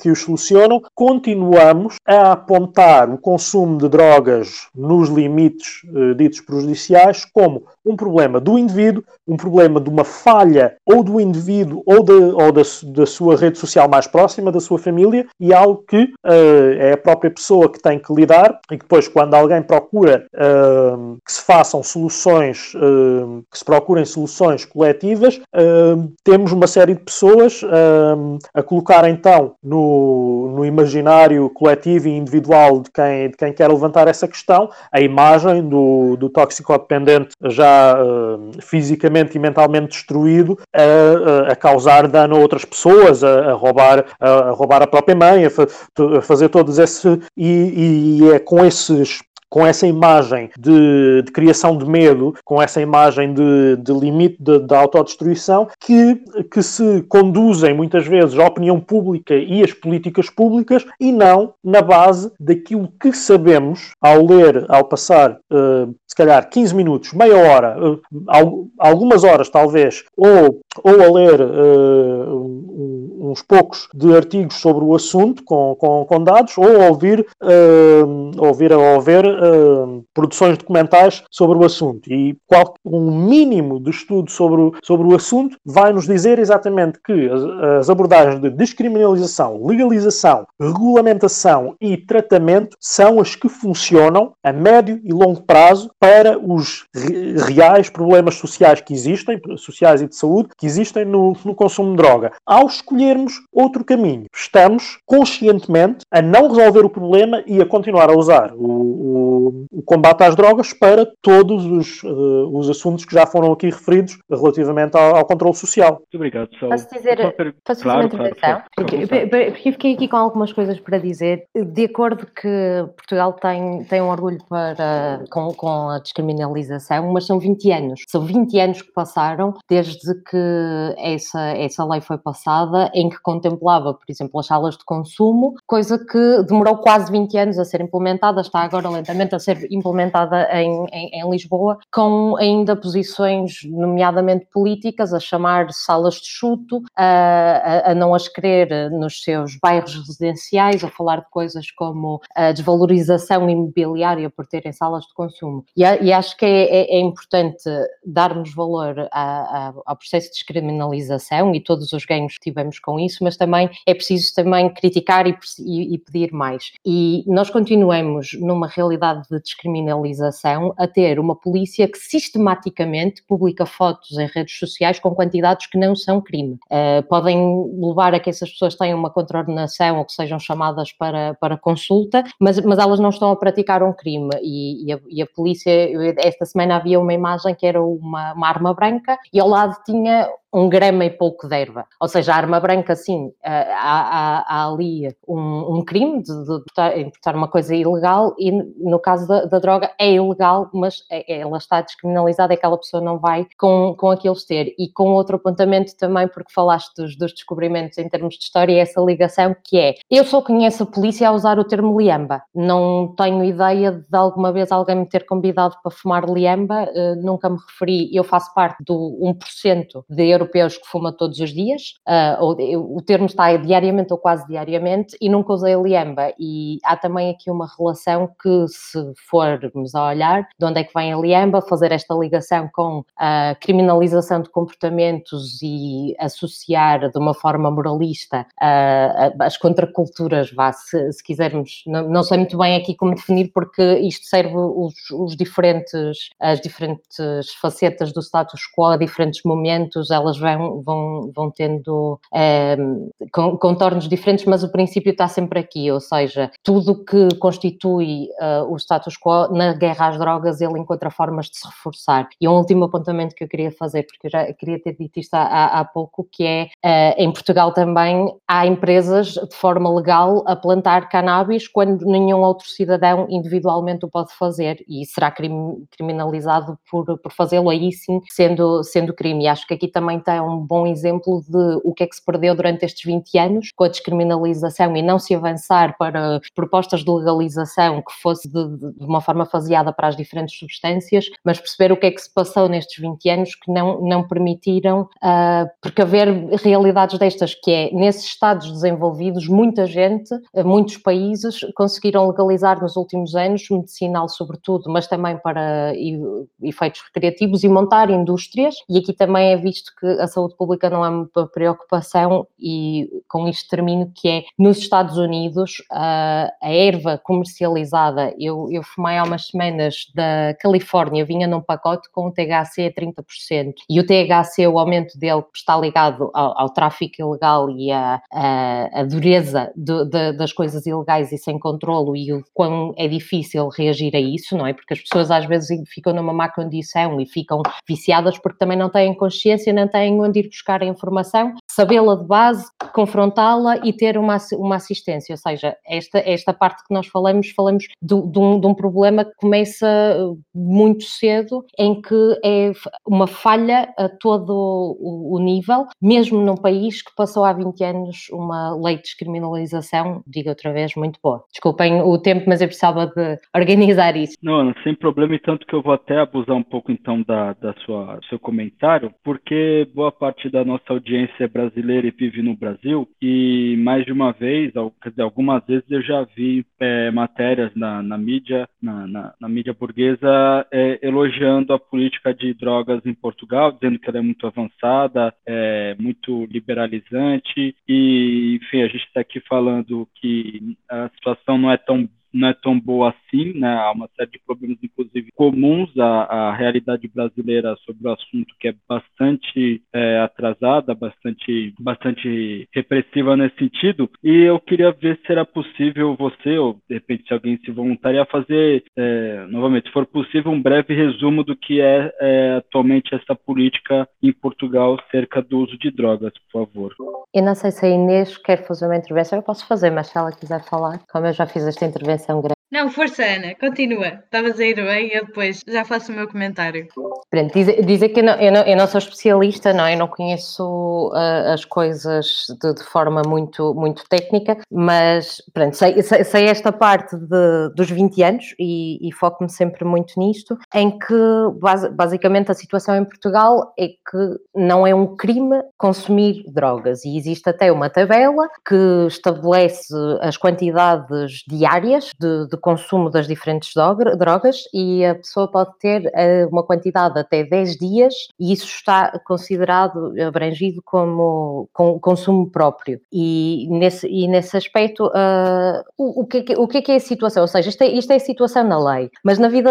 que os solucionam, continuamos a apontar o consumo de drogas nos limites uh, ditos prejudiciais como um problema do indivíduo, um problema de uma falha ou do indivíduo ou, de, ou da, da, sua rede social mais próxima, da sua família, e algo que uh, é a própria pessoa que tem que lidar, e que depois, quando alguém procura que se façam soluções, que se procurem soluções coletivas, uh, temos uma série de pessoas uh, a colocar então no, no imaginário coletivo e individual de quem, de quem quer levantar essa questão a imagem do, do toxicodependente já uh, fisicamente e mentalmente destruído a, a, causar dano a outras pessoas, a, a roubar, a, roubar a própria mãe, a, fa, a fazer todos esses. E, e é com esses com essa imagem de, de, criação de medo, com essa imagem de, de limite da autodestruição, que, que se conduzem muitas vezes à opinião pública e às políticas públicas e não na base daquilo que sabemos ao ler, ao passar, uh, se calhar 15 minutos, meia hora, uh, algumas horas talvez, ou, ou a ler uh, uns poucos de artigos sobre o assunto com, com, com dados, ou ouvir, ouvir ou ver uh, produções documentais sobre o assunto. E qual, um mínimo de estudo sobre o, sobre o assunto vai nos dizer exatamente que as, as abordagens de descriminalização, legalização, regulamentação e tratamento são as que funcionam a médio e longo prazo para os reais problemas sociais que existem, sociais e de saúde, que existem no, no consumo de droga. Ao escolhermos outro caminho, estamos conscientemente a não resolver o problema e a continuar a usar o, o o, combate às drogas para todos os, uh, os assuntos que já foram aqui referidos relativamente ao, ao controle social. Muito obrigado, Só. Posso dizer, per... posso claro, fazer uma intervenção? Claro, porque, porque fiquei aqui com algumas coisas para dizer. De acordo que Portugal tem, tem um orgulho para, com, com a descriminalização, mas são 20 anos. São 20 anos que passaram desde que essa, essa lei foi passada, em que contemplava, por exemplo, as salas de consumo, coisa que demorou quase 20 anos a ser implementada, está agora lentamente a ser implementada em, em, em Lisboa, com ainda posições, nomeadamente políticas, a chamar salas de chuto, a, a, não as querer nos seus bairros residenciais, a falar de coisas como a desvalorização imobiliária por terem salas de consumo. E, e acho que é, é, é, importante darmos valor a, a, ao processo de descriminalização e todos os ganhos que tivemos com isso, mas também é preciso também criticar e, e, e pedir mais. E nós continuamos numa realidade de descriminalização a ter uma polícia que sistematicamente publica fotos em redes sociais com quantidades que não são crime. Uh, podem levar a que essas pessoas tenham uma contraordenação ou que sejam chamadas para, para consulta, mas, mas elas não estão a praticar um crime. E, e, a, e a, polícia, esta semana havia uma imagem que era uma, uma arma branca e ao lado tinha um grama e pouco de erva. Ou seja, a arma branca, sim, eh, há, há, há ali um, um, crime de, de importar uma coisa ilegal e no caso da, da, droga é ilegal, mas é, é, ela está descriminalizada, aquela pessoa não vai com, com aqueles ter. E com outro apontamento também, porque falaste dos, dos descobrimentos em termos de história, essa ligação que é, eu só conheço a polícia a usar o termo liamba, não tenho ideia de alguma vez alguém me ter convidado para fumar liamba, uh, nunca me referi, eu faço parte do 1% de europeus que fuma todos os dias, uh, ou, o termo está diariamente ou quase diariamente, e nunca usei liamba. E há também aqui uma relação que, se formos a olhar de onde é que vem a liamba, fazer esta ligação com a criminalização de comportamentos e associar de uma forma moralista as contraculturas, vá, se, se quisermos, não, não, sei muito bem aqui como definir, porque isto serve os, os diferentes, as diferentes facetas do status quo a diferentes momentos, elas vão, vão, vão tendo é, contornos diferentes, mas o princípio está sempre aqui, ou seja, tudo que constitui uh, o status quo na guerra às drogas, ele encontra formas de se reforçar. E um último apontamento que eu queria fazer, porque eu já queria ter dito isto há, há pouco, que é, uh, em Portugal também há empresas de forma legal a plantar cannabis quando nenhum outro cidadão individualmente o pode fazer e será criminalizado por, por fazê-lo aí sim, sendo, sendo crime. E acho que aqui também é um bom exemplo de o que é que se perdeu durante estes 20 anos com a descriminalização e não se avançar para propostas de legalização que fosse de, de uma forma faseada para as diferentes substâncias, mas perceber o que é que se passou nestes 20 anos que não, não permitiram uh, precaver realidades destas, que é nesses Estados desenvolvidos, muita gente, muitos países conseguiram legalizar nos últimos anos, medicinal sobretudo, mas também para efeitos recreativos e montar indústrias, e aqui também é visto que a saúde pública não é uma preocupação e com isto termino que é nos Estados Unidos a, a erva comercializada, eu, eu fumei há umas semanas da Califórnia, vinha num pacote com o THC a 30% e o THC, o aumento dele está ligado ao, ao tráfico ilegal e à a, a, dureza de, de, das coisas ilegais e sem controlo e o quão é difícil reagir a isso, não é? Porque as pessoas às vezes ficam numa má condição e ficam viciadas porque também não têm consciência, não têm onde ir buscar a informação, sabê-la de base, confrontá-la e ter uma, uma assistência. Ou seja, esta, esta parte que nós falamos, falamos de, de, um, de um problema que começa muito cedo, em que é uma falha a todo o, o nível, mesmo num país que passou há 20 anos uma lei de descriminalização, digo outra vez, muito boa. Desculpem o tempo, mas eu precisava de organizar isso. Não, sem problema, e tanto que eu vou até abusar um pouco então da, da sua seu comentário, porque boa parte da nossa audiência é brasileira e vive no Brasil, e mais de uma vez, algumas vezes eu já vi é, matérias na, na mídia, na, na, na, mídia burguesa, é, elogiando a política de drogas em Portugal, dizendo que ela é muito avançada, é, muito liberalizante, e enfim, a gente está aqui falando que a situação não é tão não é tão boa assim, né? Há uma série de problemas, inclusive, comuns à, à realidade brasileira sobre o assunto, que é bastante é, atrasada, bastante, bastante repressiva nesse sentido. E eu queria ver se era possível você, ou de repente se alguém se voluntariar, fazer, é, novamente, se for possível, um breve resumo do que é, é atualmente essa política em Portugal cerca do uso de drogas, por favor. Eu não sei se a Inês quer fazer uma intervenção, eu posso fazer, mas se ela quiser falar, como eu já fiz esta intervenção grande. Não, força, Ana, continua. Estavas a ir bem, eu depois já faço o meu comentário. Pronto, dizer, que eu não, eu, não, eu não, sou especialista, não, eu não conheço uh, as coisas de, de, forma muito, muito técnica, mas pronto, sei, sei, sei esta parte de, dos 20 anos e, e foco-me sempre muito nisto, em que basicamente a situação em Portugal é que não é um crime consumir drogas e existe até uma tabela que estabelece as quantidades diárias de, de consumo das diferentes drogas e a pessoa pode ter eh, uma quantidade até 10 dias e isso está considerado abrangido como consumo próprio. E nesse, e nesse aspecto, uh, o, o, que é, o que é que é a situação? Ou seja, isto é, isto é a situação na lei, mas na vida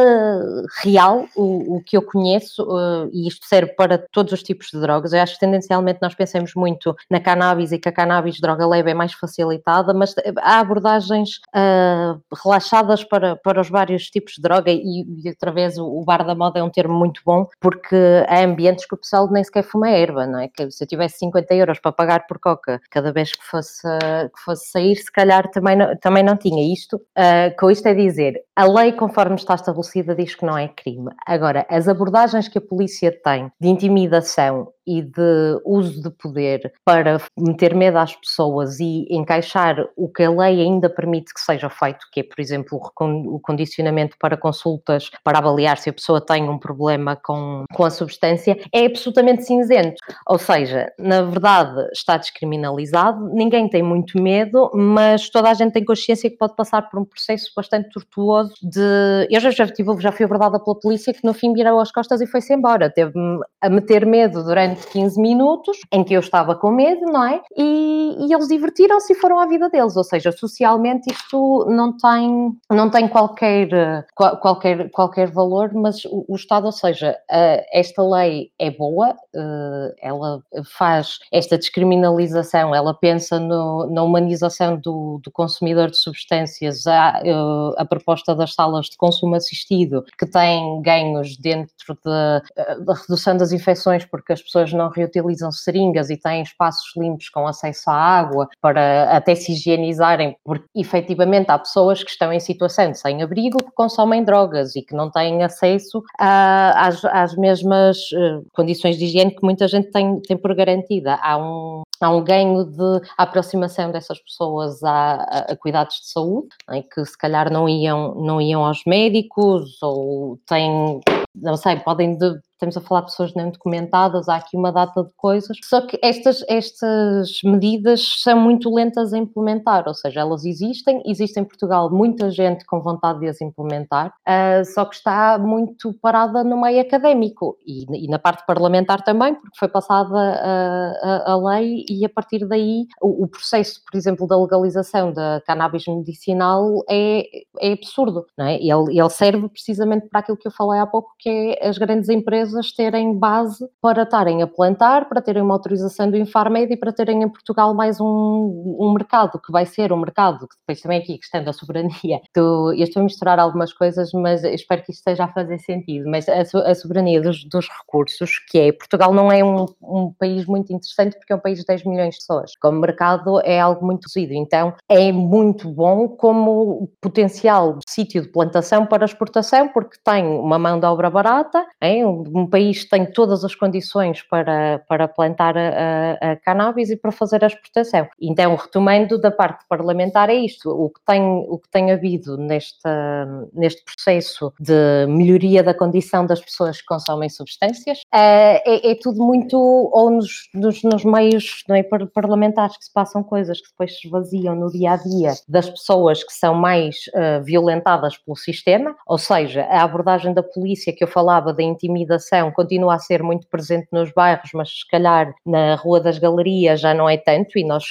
real, o, o que eu conheço, uh, e isto serve para todos os tipos de drogas, eu acho que tendencialmente nós pensamos muito na cannabis e que a cannabis, droga leve, é mais facilitada, mas há abordagens uh, relaxadas para, para os vários tipos de droga e, e outra vez o, o, bar da moda é um termo muito bom porque há ambientes que o pessoal nem sequer fuma erva, não é? Que se eu tivesse 50 euros para pagar por coca cada vez que fosse, que fosse sair, se calhar também não, também não tinha isto. Uh, com isto é dizer, a lei conforme está estabelecida diz que não é crime. Agora, as abordagens que a polícia tem de intimidação e de uso de poder para meter medo às pessoas e encaixar o que a lei ainda permite que seja feito, que é, por exemplo, o condicionamento para consultas para avaliar se a pessoa tem um problema com, com a substância, é absolutamente cinzento. Ou seja, na verdade está descriminalizado, ninguém tem muito medo, mas toda a gente tem consciência que pode passar por um processo bastante tortuoso de. Eu já, já, tive, já fui abordada pela polícia que no fim virou as costas e foi-se embora. Teve-me a meter medo durante de 15 minutos em que eu estava com medo, não é? E, e eles divertiram-se e foram à vida deles, ou seja, socialmente isto não tem, não tem qualquer, qualquer, qualquer valor, mas o, o Estado, ou seja, esta lei é boa, eh, ela faz esta descriminalização, ela pensa no, na humanização do, do consumidor de substâncias, a, eh, a proposta das salas de consumo assistido, que tem ganhos dentro da, da redução das infecções, porque as pessoas não reutilizam seringas e têm espaços limpos com acesso à água para até se higienizarem, porque efetivamente há pessoas que estão em situação de sem-abrigo que consomem drogas e que não têm acesso a, às, às, mesmas uh, condições de higiene que muita gente tem, tem por garantida. Há um, há um ganho de aproximação dessas pessoas a, a cuidados de saúde, em que se calhar não iam, não iam aos médicos ou têm, não sei, podem de, estamos a falar de pessoas não documentadas, há aqui uma data de coisas, só que estas, estas medidas são muito lentas a implementar, ou seja, elas existem, existe em Portugal muita gente com vontade de as implementar, uh, só que está muito parada no meio académico e, e na parte parlamentar também, porque foi passada a, a, a lei e a partir daí o, o, processo, por exemplo, da legalização da cannabis medicinal é, é absurdo, não é? Ele, ele serve precisamente para aquilo que eu falei há pouco, que é as grandes empresas empresas terem base para estarem a plantar, para terem uma autorização do Infarmed e para terem em Portugal mais um, um mercado, que vai ser um mercado, que depois também aqui questão da soberania. eu estou a misturar algumas coisas, mas espero que isto esteja a fazer sentido. Mas a, a soberania dos, dos, recursos, que é, Portugal não é um, um país muito interessante porque é um país de 10 milhões de pessoas. Como mercado é algo muito reduzido, então é muito bom como potencial sítio de plantação para exportação, porque tem uma mão de obra barata, é, um país tem todas as condições para, para plantar a, a, cannabis e para fazer a exportação. Então, retomando da parte parlamentar, é isto: o que tem, o que tem havido neste, neste processo de melhoria da condição das pessoas que consomem substâncias é, é, é tudo muito, ou nos, nos, nos meios é, parlamentares que se passam coisas que depois se esvaziam no dia a dia das pessoas que são mais uh, violentadas pelo sistema, ou seja, a abordagem da polícia que eu falava da intimidação continua a ser muito presente nos bairros, mas se calhar na Rua das Galerias já não é tanto, e nós,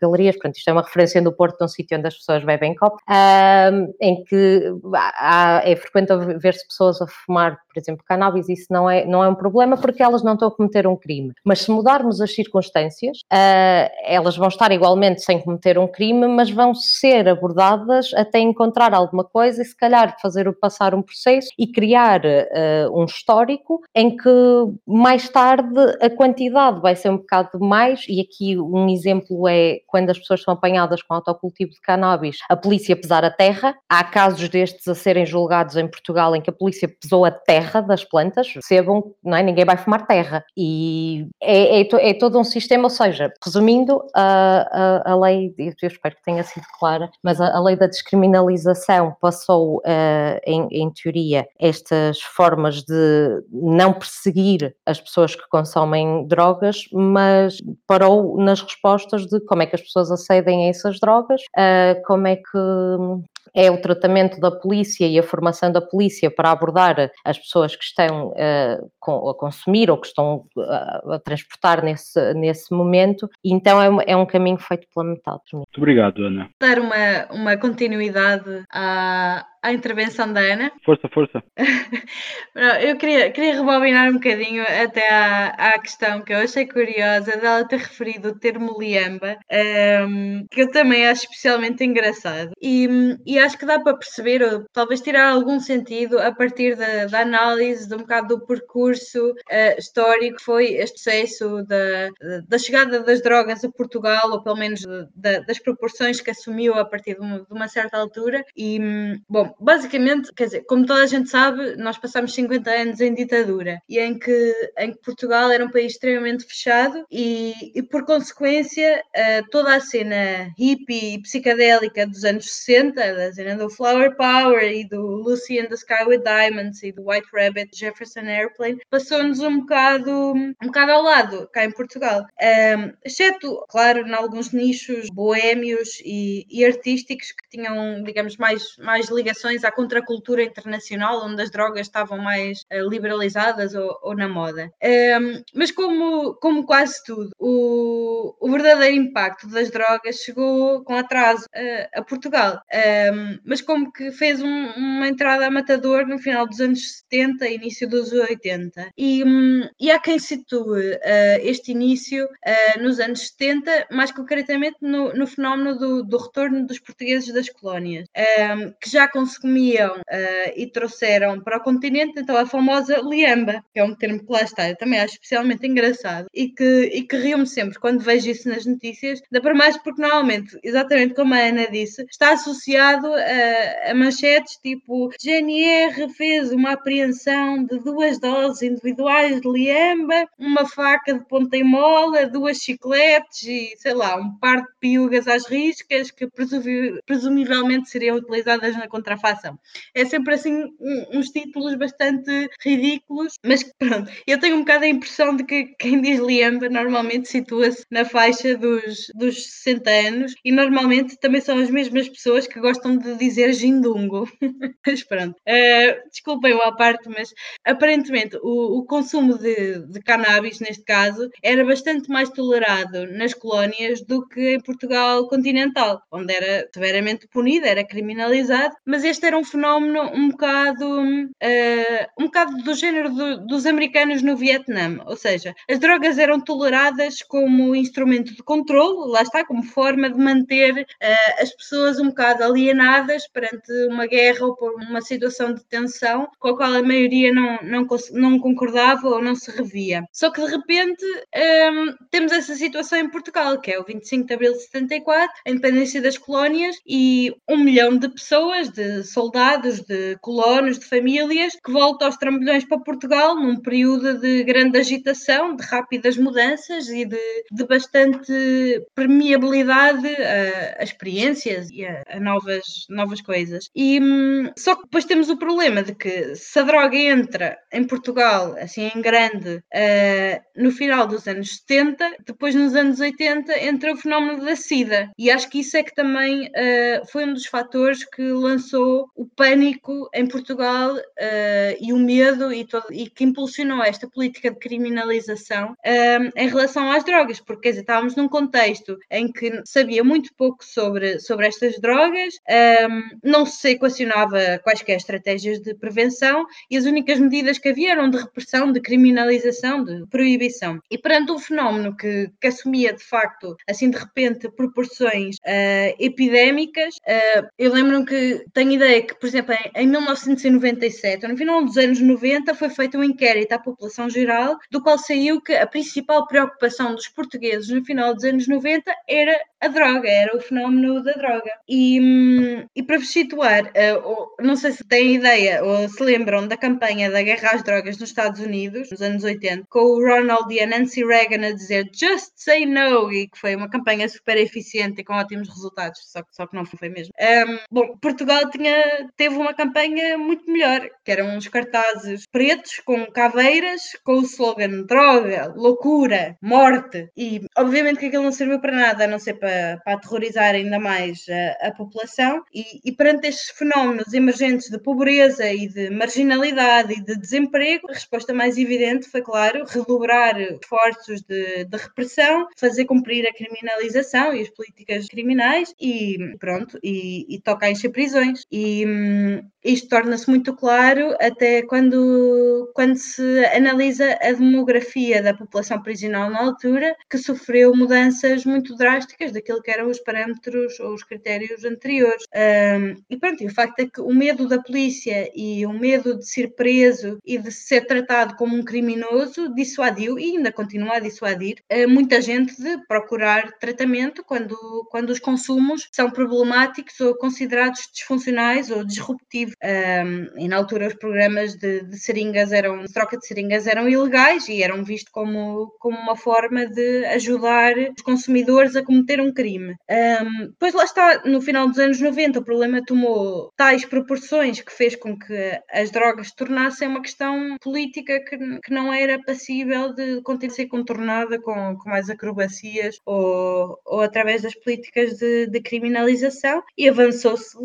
galerias, portanto, isto é uma referência do Porto, um sítio onde as pessoas bebem copo, um, em que há, é frequente ver-se pessoas a fumar, por exemplo, cannabis, isso não é, não é um problema porque elas não estão a cometer um crime. Mas se mudarmos as circunstâncias, uh, elas vão estar igualmente sem cometer um crime, mas vão ser abordadas até encontrar alguma coisa e se calhar fazer passar um processo e criar uh, um histórico histórico em que mais tarde a quantidade vai ser um bocado mais, e aqui um exemplo é quando as pessoas são apanhadas com autocultivo de cannabis, a polícia pesar a terra. Há casos destes a serem julgados em Portugal em que a polícia pesou a terra das plantas, percebam, não é? Ninguém vai fumar terra. E é, é, é todo um sistema, ou seja, resumindo, a, a, a lei, eu espero que tenha sido clara, mas a, a lei da descriminalização passou, uh, em, em teoria, estas formas de não perseguir as pessoas que consomem drogas, mas parou nas respostas de como é que as pessoas acedem a essas drogas, como é que é o tratamento da polícia e a formação da polícia para abordar as pessoas que estão uh, com, a consumir ou que estão uh, a transportar nesse, nesse momento, então é, é um caminho feito pela metade. Muito obrigado, Ana. Dar uma, uma continuidade à, à intervenção da Ana. Força, força. (laughs) eu queria, queria rebobinar um bocadinho até à, à questão que eu achei curiosa dela ter referido o termo liamba, um, ehm, que eu também acho especialmente engraçado. E, e acho que dá para perceber, ou talvez tirar algum sentido a partir da, da análise de um bocado do percurso uh, histórico que foi este sucesso da, da chegada das drogas a Portugal, ou pelo menos de, das proporções que assumiu a partir de uma, de uma certa altura. E, bom, basicamente, quer dizer, como toda a gente sabe, nós passamos 50 anos em ditadura e em que, em que Portugal era um país extremamente fechado e, e por consequência, uh, toda a cena hippie e psicadélica dos anos 60, da cena do Flower Power e do Lucy and the Sky with Diamonds e do White Rabbit, Jefferson Airplane, passou-nos um bocado, um bocado ao lado cá em Portugal. Um, exceto, claro, em alguns nichos boémios e, e artísticos que tinham, digamos, mais, mais ligações à contracultura internacional, onde as drogas estavam mais uh, liberalizadas ou, ou, na moda. Um, mas como, como quase tudo, o, o, verdadeiro impacto das drogas chegou com atraso uh, a Portugal, um, mas como que fez um, uma entrada a matador no final dos anos 70 início dos 80. E, um, e há quem situe uh, este início nos anos 70, mais concretamente no, no fenómeno do, do, retorno dos portugueses das colónias, que já conseguiram comiam uh, e trouxeram para o continente então a famosa liamba, que é um termo que lá está, eu também acho especialmente engraçado e que, e que rio-me sempre quando vejo isso nas notícias, da para mais porque normalmente, exatamente como a Ana disse, está associado a, a manchetes tipo GNR fez uma apreensão de duas doses individuais de liamba, uma faca de ponta e mola, duas chicletes e sei lá, um par de piugas às riscas que presumivelmente seriam utilizadas na contrafação. É sempre assim uns títulos bastante ridículos, mas pronto, eu tenho um bocado a impressão de que quem diz Liamba normalmente situa-se na faixa dos, dos 60 anos e normalmente também são as mesmas pessoas que gostam de dizer Jindungo. (laughs) mas pronto, uh, desculpem o à parte, mas aparentemente o, o consumo de, de cannabis, neste caso, era bastante mais tolerado nas colónias do que em Portugal continental, onde era severamente punido, era criminalizado, mas este era um fenómeno um bocado, uh, um bocado do género do, dos americanos no Vietnã, ou seja, as drogas eram toleradas como instrumento de controle, lá está, como forma de manter uh, as pessoas um bocado alienadas perante uma guerra ou por uma situação de tensão com a qual a maioria não, não, não concordava ou não se revia. Só que de repente um, ehm, temos essa situação em Portugal, que é o 25 de abril de 74, a independência das colónias e um milhão de pessoas, de soldados, de colonos, de famílias, que voltam aos trambolhões para Portugal num período de grande agitação, de rápidas mudanças e de, de bastante permeabilidade a, a experiências e a, a, novas, novas coisas. E hum, só que depois temos o problema de que se a droga entra em Portugal, assim em grande, uh, no final dos anos 70, depois nos anos 80 entra o fenómeno da SIDA. E acho que isso é que também uh, foi um dos fatores que lançou o pânico em Portugal uh, e o medo e, todo, e, que impulsionou esta política de criminalização uh, em relação às drogas, porque quer dizer, estávamos num contexto em que sabia muito pouco sobre, sobre estas drogas, não se equacionava quaisquer estratégias de prevenção e as únicas medidas que havia eram de repressão, de criminalização, de proibição. E perante um fenómeno que, que assumia de facto, assim de repente, proporções uh, epidémicas, uh, eu lembro que tenho ideia que, por exemplo, em, em 1997, no final dos anos 90, foi feito um inquérito à população geral, do qual saiu que a principal preocupação dos portugueses no final dos anos 90 era a droga, era o fenómeno da droga. E, e para vos situar, uh, não sei se têm ideia ou se lembram da campanha da guerra às drogas nos Estados Unidos, nos anos 80, com o Ronald e a Nancy Reagan a dizer just say no, e que foi uma campanha super eficiente e com ótimos resultados, só que, só que não foi mesmo. Um, bom, Portugal tinha, teve uma campanha muito melhor, que eram uns cartazes pretos com caveiras com o slogan droga, loucura, morte, e obviamente que aquilo não serviu para nada, a não ser para, para aterrorizar ainda mais a, a população, e, e perante estes fenómenos emergentes de pobreza e de marginalidade e de desemprego, a resposta mais evidente foi, claro, redobrar esforços de, de repressão, fazer cumprir a criminalização e as políticas criminais e pronto, e, e toca encher prisões. E hum, isto torna-se muito claro até quando, quando se analisa a demografia da população prisional na altura, que sofreu mudanças muito drásticas daquilo que eram os parâmetros ou os critérios anteriores. Um, e pronto, e o facto é que o medo da polícia e o medo de ser preso e de ser tratado como um criminoso dissuadiu e ainda continua a dissuadir uh, muita gente de procurar tratamento quando, quando os consumos são problemáticos ou considerados disfuncionais ou disruptivos. Um, e na altura os programas de, de seringas eram, de troca de seringas eram ilegais e eram vistos como, como uma forma de ajudar os consumidores a cometer um crime. Um, depois lá está, no final dos anos 90 o problema tomou tais proporções que fez com que as drogas se tornassem uma questão política que, que não era passível de ser contornada com, com mais acrobacias ou, ou através das políticas de, de criminalização e avançou-se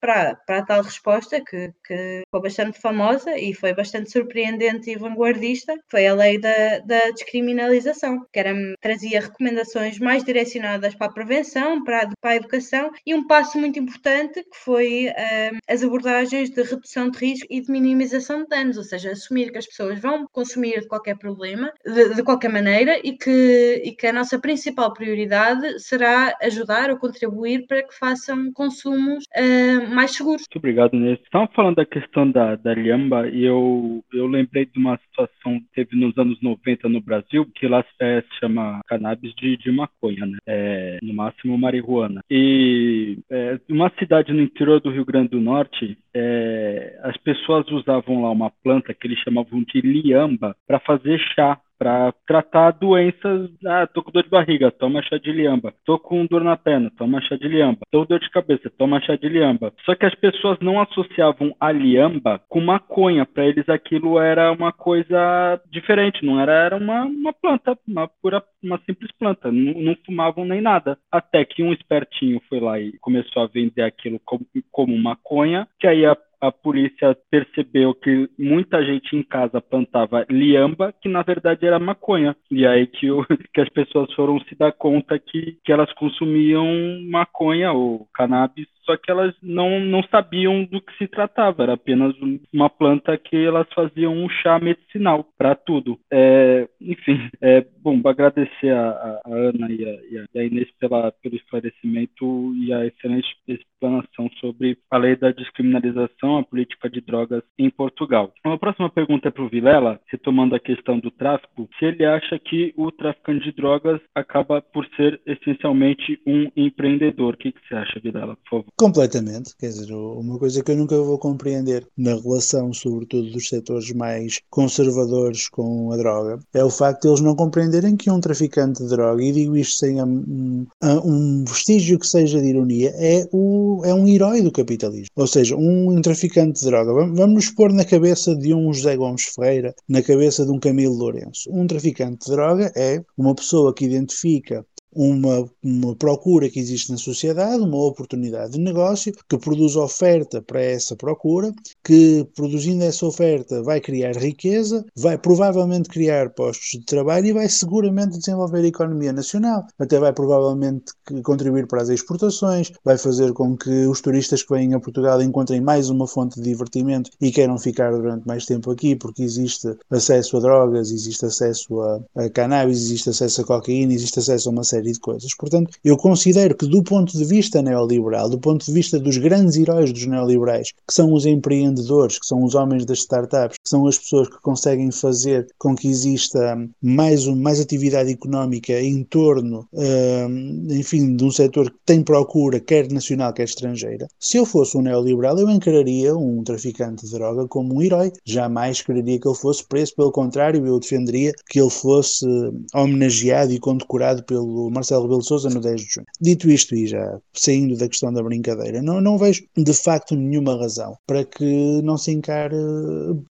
para, para a tal resposta que, que foi bastante famosa e foi bastante surpreendente e vanguardista, foi a lei da, da descriminalização, que era, trazia recomendações mais direcionadas para a prevenção, para a, educação e um passo muito importante que foi um, as abordagens de redução de risco e de minimização de danos, ou seja, assumir que as pessoas vão consumir de qualquer problema, de, de qualquer maneira, e que, e que a nossa principal prioridade será ajudar ou contribuir para que façam consumos uh, mais seguros. Muito obrigado, Inês. Estava falando da questão da, da Liamba e eu, eu lembrei de uma situação que teve nos anos 90 no Brasil, que lá é, se chama cannabis de, de maconha, né? É, no máximo marihuana. E é, uma cidade no interior do Rio Grande do Norte, é, as pessoas usavam lá uma planta que eles chamavam de liamba para fazer chá para tratar doenças. Ah, tô com dor de barriga, toma chá de liamba. Tô com dor na perna, toma chá de liamba. Tô com dor de cabeça, toma chá de liamba. Só que as pessoas não associavam a liamba com maconha. Para eles aquilo era uma coisa diferente, não era, era uma, uma planta, uma pura, uma simples planta. Não, não fumavam nem nada. Até que um espertinho foi lá e começou a vender aquilo como, como maconha, que aí a a polícia percebeu que muita gente em casa plantava liamba, que na verdade era maconha. E aí que, o, (laughs) que as pessoas foram se dar conta que, que elas consumiam maconha ou cannabis só que elas não, não sabiam do que se tratava, era apenas uma planta que elas faziam um chá medicinal para tudo. É, enfim, é, bom, agradecer a, a Ana e a, e a, Inês pela, pelo esclarecimento e a excelente explanação sobre a lei da descriminalização, a política de drogas em Portugal. Uma próxima pergunta é para o Vilela, retomando a questão do tráfico, se ele acha que o traficante de drogas acaba por ser essencialmente um empreendedor. O que, que você acha, Vilela, por favor? Completamente. Quer dizer, uma coisa que eu nunca vou compreender na relação, sobretudo dos setores mais conservadores com a droga, é o facto de eles não compreenderem que um traficante de droga, e digo isto sem um, um vestígio que seja de ironia, é, o, é um herói do capitalismo. Ou seja, um traficante de droga, vamos nos pôr na cabeça de um José Gomes Ferreira, na cabeça de um Camilo Lourenço. Um traficante de droga é uma pessoa que identifica uma, uma procura que existe na sociedade, uma oportunidade de negócio que produz oferta para essa procura, que produzindo essa oferta vai criar riqueza, vai provavelmente criar postos de trabalho e vai seguramente desenvolver a economia nacional. Até vai provavelmente contribuir para as exportações, vai fazer com que os turistas que vêm a Portugal encontrem mais uma fonte de divertimento e queiram ficar durante mais tempo aqui, porque existe acesso a drogas, existe acesso a, a cannabis, existe acesso a cocaína, existe acesso a uma série de coisas. Portanto, eu considero que do ponto de vista neoliberal, do ponto de vista dos grandes heróis dos neoliberais, que são os empreendedores, que são os homens das startups, que são as pessoas que conseguem fazer com que exista mais, mais atividade económica em torno, hum, enfim, de um setor que tem procura, quer nacional, quer estrangeira. Se eu fosse um neoliberal, eu encararia um traficante de droga como um herói. Jamais quereria que ele fosse preso, pelo contrário, eu defenderia que ele fosse homenageado e condecorado pelo Marcelo Rebelo Sousa no 10 de junho. Dito isto, e já saindo da questão da brincadeira, não, não vejo de facto nenhuma razão para que não se encare.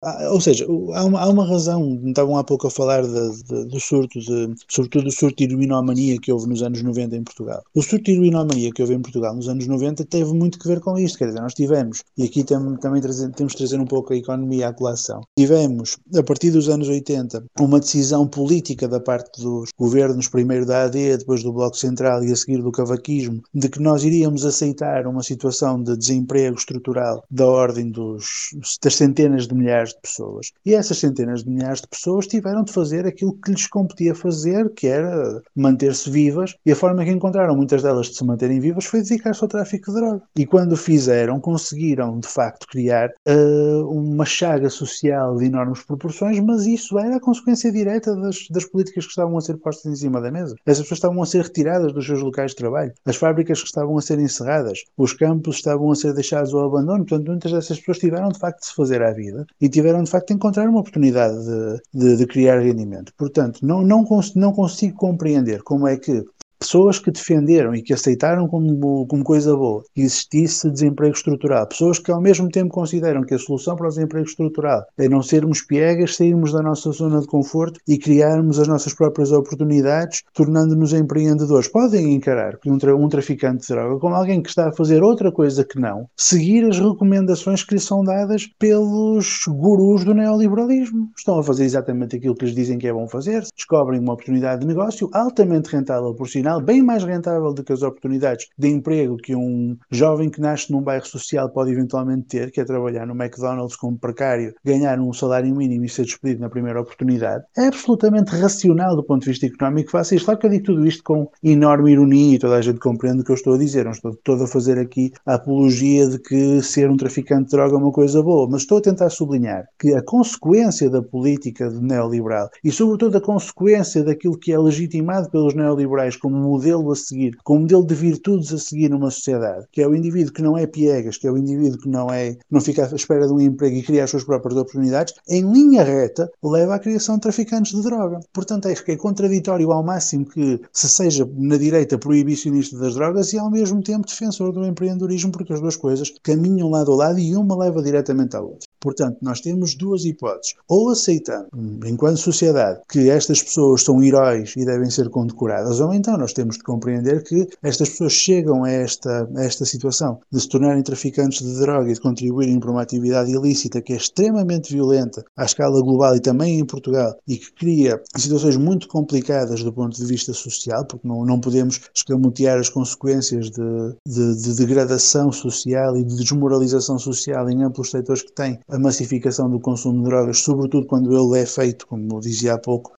Ah, ou seja, há uma, há uma razão, estavam há pouco a falar de, de, do surto, de, sobretudo do surto de heroinomania que houve nos anos 90 em Portugal. O surto de heroinomania que houve em Portugal nos anos 90 teve muito que ver com isto, quer dizer, nós tivemos, e aqui tam, também trazer, temos de trazer um pouco a economia à colação, tivemos, a partir dos anos 80, uma decisão política da parte dos governos, primeiro da AD, depois do Bloco Central e a seguir do cavaquismo, de que nós iríamos aceitar uma situação de desemprego estrutural da ordem dos, das centenas de milhares de pessoas. E essas centenas de milhares de pessoas tiveram de fazer aquilo que lhes competia fazer, que era manter-se vivas, e a forma que encontraram muitas delas de se manterem vivas foi dedicar-se ao tráfico de droga. E quando fizeram, conseguiram de facto criar uh, uma chaga social de enormes proporções, mas isso era a consequência direta das, das políticas que estavam a ser postas em cima da mesa. Essas pessoas estavam a ser retiradas dos seus locais de trabalho, as fábricas que estavam a ser encerradas, os campos estavam a ser deixados ao abandono. Portanto, muitas dessas pessoas tiveram de facto de se fazer à vida e tiveram de facto de encontrar uma oportunidade de, de, de criar rendimento. Portanto, não, não, cons não consigo compreender como é que pessoas que defenderam e que aceitaram como, como coisa boa que existisse desemprego estrutural, pessoas que ao mesmo tempo consideram que a solução para o desemprego estrutural é não sermos piegas, sairmos da nossa zona de conforto e criarmos as nossas próprias oportunidades, tornando-nos empreendedores. Podem encarar um, tra um traficante de droga como alguém que está a fazer outra coisa que não, seguir as recomendações que lhe são dadas pelos gurus do neoliberalismo. Estão a fazer exatamente aquilo que lhes dizem que é bom fazer, descobrem uma oportunidade de negócio altamente rentável por si bem mais rentável do que as oportunidades de emprego que um jovem que nasce num bairro social pode eventualmente ter, que é trabalhar no McDonald's como precário, ganhar um salário mínimo e ser despedido na primeira oportunidade, é absolutamente racional do ponto de vista económico faça isto. Claro que eu digo tudo isto com enorme ironia e toda a gente compreende o que eu estou a dizer. Não estou todo a fazer aqui a apologia de que ser um traficante de droga é uma coisa boa, mas estou a tentar sublinhar que a consequência da política neoliberal e, sobretudo, a consequência daquilo que é legitimado pelos neoliberais como um modelo a seguir, como um modelo de virtudes a seguir numa sociedade, que é o indivíduo que não é piegas, que é o indivíduo que não é, não fica à espera de um emprego e cria as suas próprias oportunidades, em linha reta leva à criação de traficantes de droga. Portanto, acho que é contraditório ao máximo que se seja na direita proibicionista das drogas e ao mesmo tempo defensor do empreendedorismo, porque as duas coisas caminham lado a lado e uma leva diretamente à outra. Portanto, nós temos duas hipóteses. Ou aceitamos, enquanto sociedade, que estas pessoas são heróis e devem ser condecoradas, ou então nós temos de compreender que estas pessoas chegam a esta, a esta situação de se tornarem traficantes de droga e de contribuírem para uma atividade ilícita que é extremamente violenta à escala global e também em Portugal e que cria situações muito complicadas do ponto de vista social, porque não, não podemos escamotear as consequências de, de, de degradação social e de desmoralização social em amplos setores que têm a massificação do consumo de drogas, sobretudo quando ele é feito, como dizia há pouco,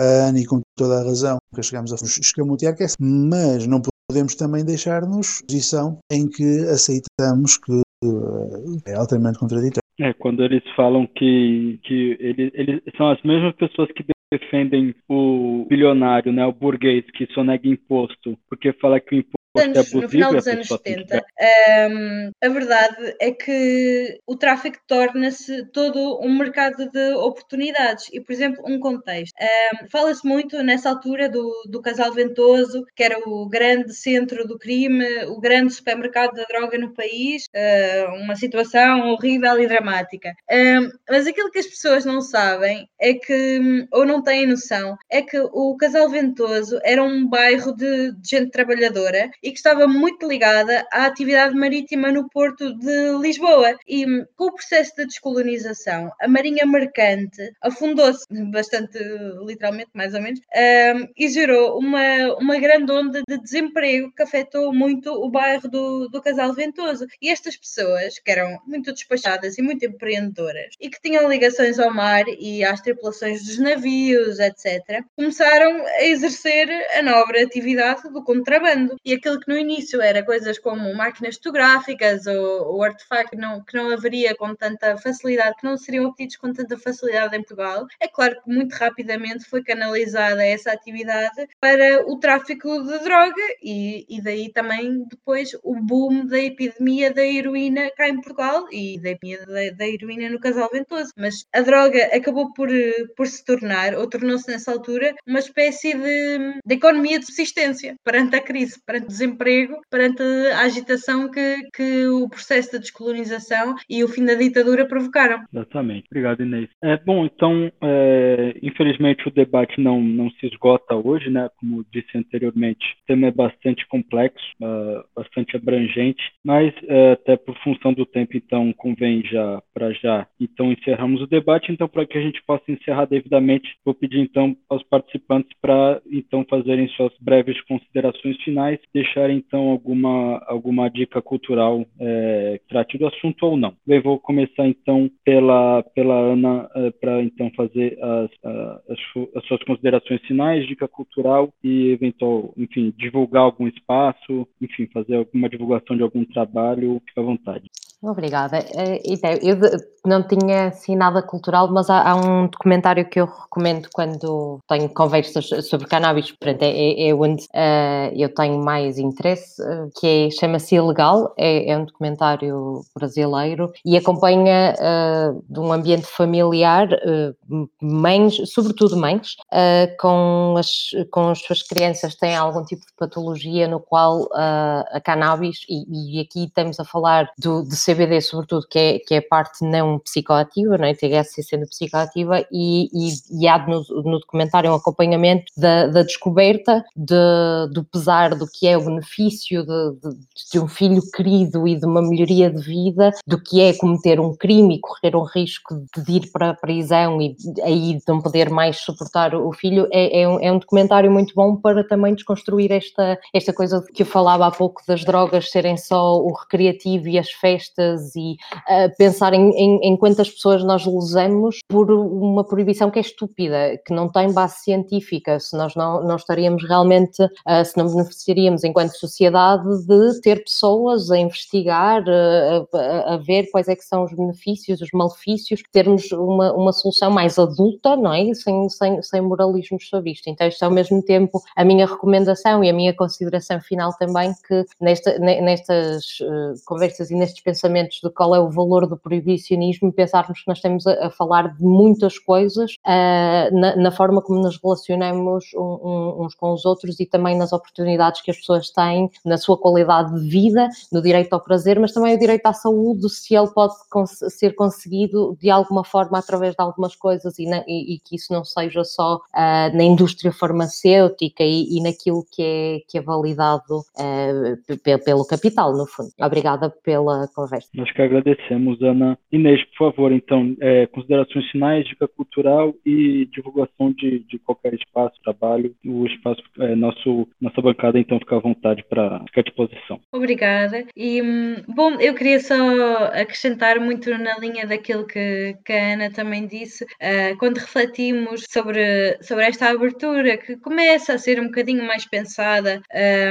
a Ana e com toda a razão, que chegamos a escamotear, que é, mas não podemos também deixar-nos posição em que aceitamos que eh, é altamente contraditório. É, quando eles falam que, que eles, eles são as mesmas pessoas que defendem o bilionário, né, o burguês, que sonega imposto, porque fala que o imposto anos, no final dos anos 70, um, a verdade é que o tráfico torna-se todo um mercado de oportunidades. E, por exemplo, um contexto. Um, Fala-se muito nessa altura do, do Casal Ventoso, que era o grande centro do crime, o grande supermercado da droga no país, uh, uma situação horrível e dramática. Um, mas aquilo que as pessoas não sabem é que, ou não têm noção, é que o Casal Ventoso era um bairro de, de gente trabalhadora e que estava muito ligada à atividade marítima no porto de Lisboa. E com o processo de descolonização, a Marinha Mercante afundou-se, bastante literalmente, mais ou menos, um, e gerou uma, uma grande onda de desemprego que afetou muito o bairro do, do Casal Ventoso. E estas pessoas, que eram muito despachadas e muito empreendedoras, e que tinham ligações ao mar e às tripulações dos navios, etc., começaram a exercer a nobre atividade do contrabando. E aquilo que no início era coisas como máquinas fotográficas ou, ou artefactos que não, que não haveria com tanta facilidade, que não seriam obtidos com tanta facilidade em Portugal, é claro que muito rapidamente foi canalizada essa atividade para o tráfico de droga e, e daí também depois o boom da epidemia da heroína cá em Portugal e da epidemia da, da heroína no Casal Ventoso. Mas a droga acabou por, por se tornar, ou tornou-se nessa altura, uma espécie de, de economia de subsistência perante a crise, perante o desemprego, perante a agitação que, que o processo de descolonização e o fim da ditadura provocaram. Exatamente. Obrigado, Inês. É, bom, então, é, infelizmente o debate não, não se esgota hoje, né? Como disse anteriormente, o tema é bastante complexo, uh, bastante abrangente, mas uh, até por função do tempo, então, convém já, para já, então, encerramos o debate. Então, para que a gente possa encerrar devidamente, vou pedir, então, aos participantes para, então, fazerem suas breves considerações finais, deixarem, então, alguma, alguma dica cultural é, trate do assunto ou não. Eu vou começar, então, pela, pela Ana, é, para, então, fazer as, as, as suas considerações finais, dica cultural e, eventual, enfim, divulgar algum espaço, enfim, fazer alguma divulgação de algum trabalho, fica à vontade. Obrigada. Então, eu não tinha assim nada cultural, mas há, um documentário que eu recomendo quando tenho conversas sobre cannabis, portanto, é, é, é onde uh, eu tenho mais interesse, uh, que é, chama-se Ilegal, é, é, um documentário brasileiro e acompanha uh, de um ambiente familiar, mães, sobretudo mães, com, as, com as suas crianças têm algum tipo de patologia no qual a cannabis, e, e, aqui estamos a falar do, de CBD sobretudo, que é, que é parte não psicoativa, não é? THC sendo psicoativa, e, e, e há no, no, documentário um acompanhamento da, da descoberta de, do pesar do que é o benefício de, de, de, um filho querido e de uma melhoria de vida, do que é cometer um crime e correr um risco de ir para a prisão e aí não poder mais suportar o filho, é, é, um, é um documentário muito bom para também desconstruir esta, esta coisa que eu falava há pouco das drogas serem só o recreativo e as festas e uh, pensar em, em, em quantas pessoas nós usamos por uma proibição que é estúpida, que não tem base científica, se nós não, não estaríamos realmente, uh, se não beneficiaríamos enquanto sociedade de ter pessoas a investigar, a, a, ver quais é que são os benefícios, os malefícios, termos uma, uma solução mais adulta, não é? Sem, sem, sem moralismos sobre isto. Então, isto é ao mesmo tempo a minha recomendação e a minha consideração final também que nesta, nestas uh, conversas e nestes pensamentos de qual é o valor do proibicionismo, pensarmos que nós estamos a, a falar de muitas coisas uh, na, na, forma como nos relacionamos um, um, uns com os outros e também nas oportunidades que as pessoas têm, na sua qualidade de vida, no direito ao prazer, mas também o direito à saúde, se ele pode ser conseguido de alguma forma através de algumas coisas e, na, e, e que isso não seja só uh, na indústria farmacêutica e, e, naquilo que é, que é validado uh, pelo capital, no fundo. Obrigada pela conversa. Nós que agradecemos, Ana. Inês, por favor, então, é, considerações finais, dica cultural e divulgação de, de qualquer espaço, trabalho. O espaço, é, nosso, nossa bancada, então, fica à vontade para ficar à disposição. Obrigada. E, hum, bom, eu queria só acrescentar muito na linha daquilo que, que a Ana também disse, uh, quando refletimos sobre, sobre esta abertura, que começa a ser um bocadinho mais pensada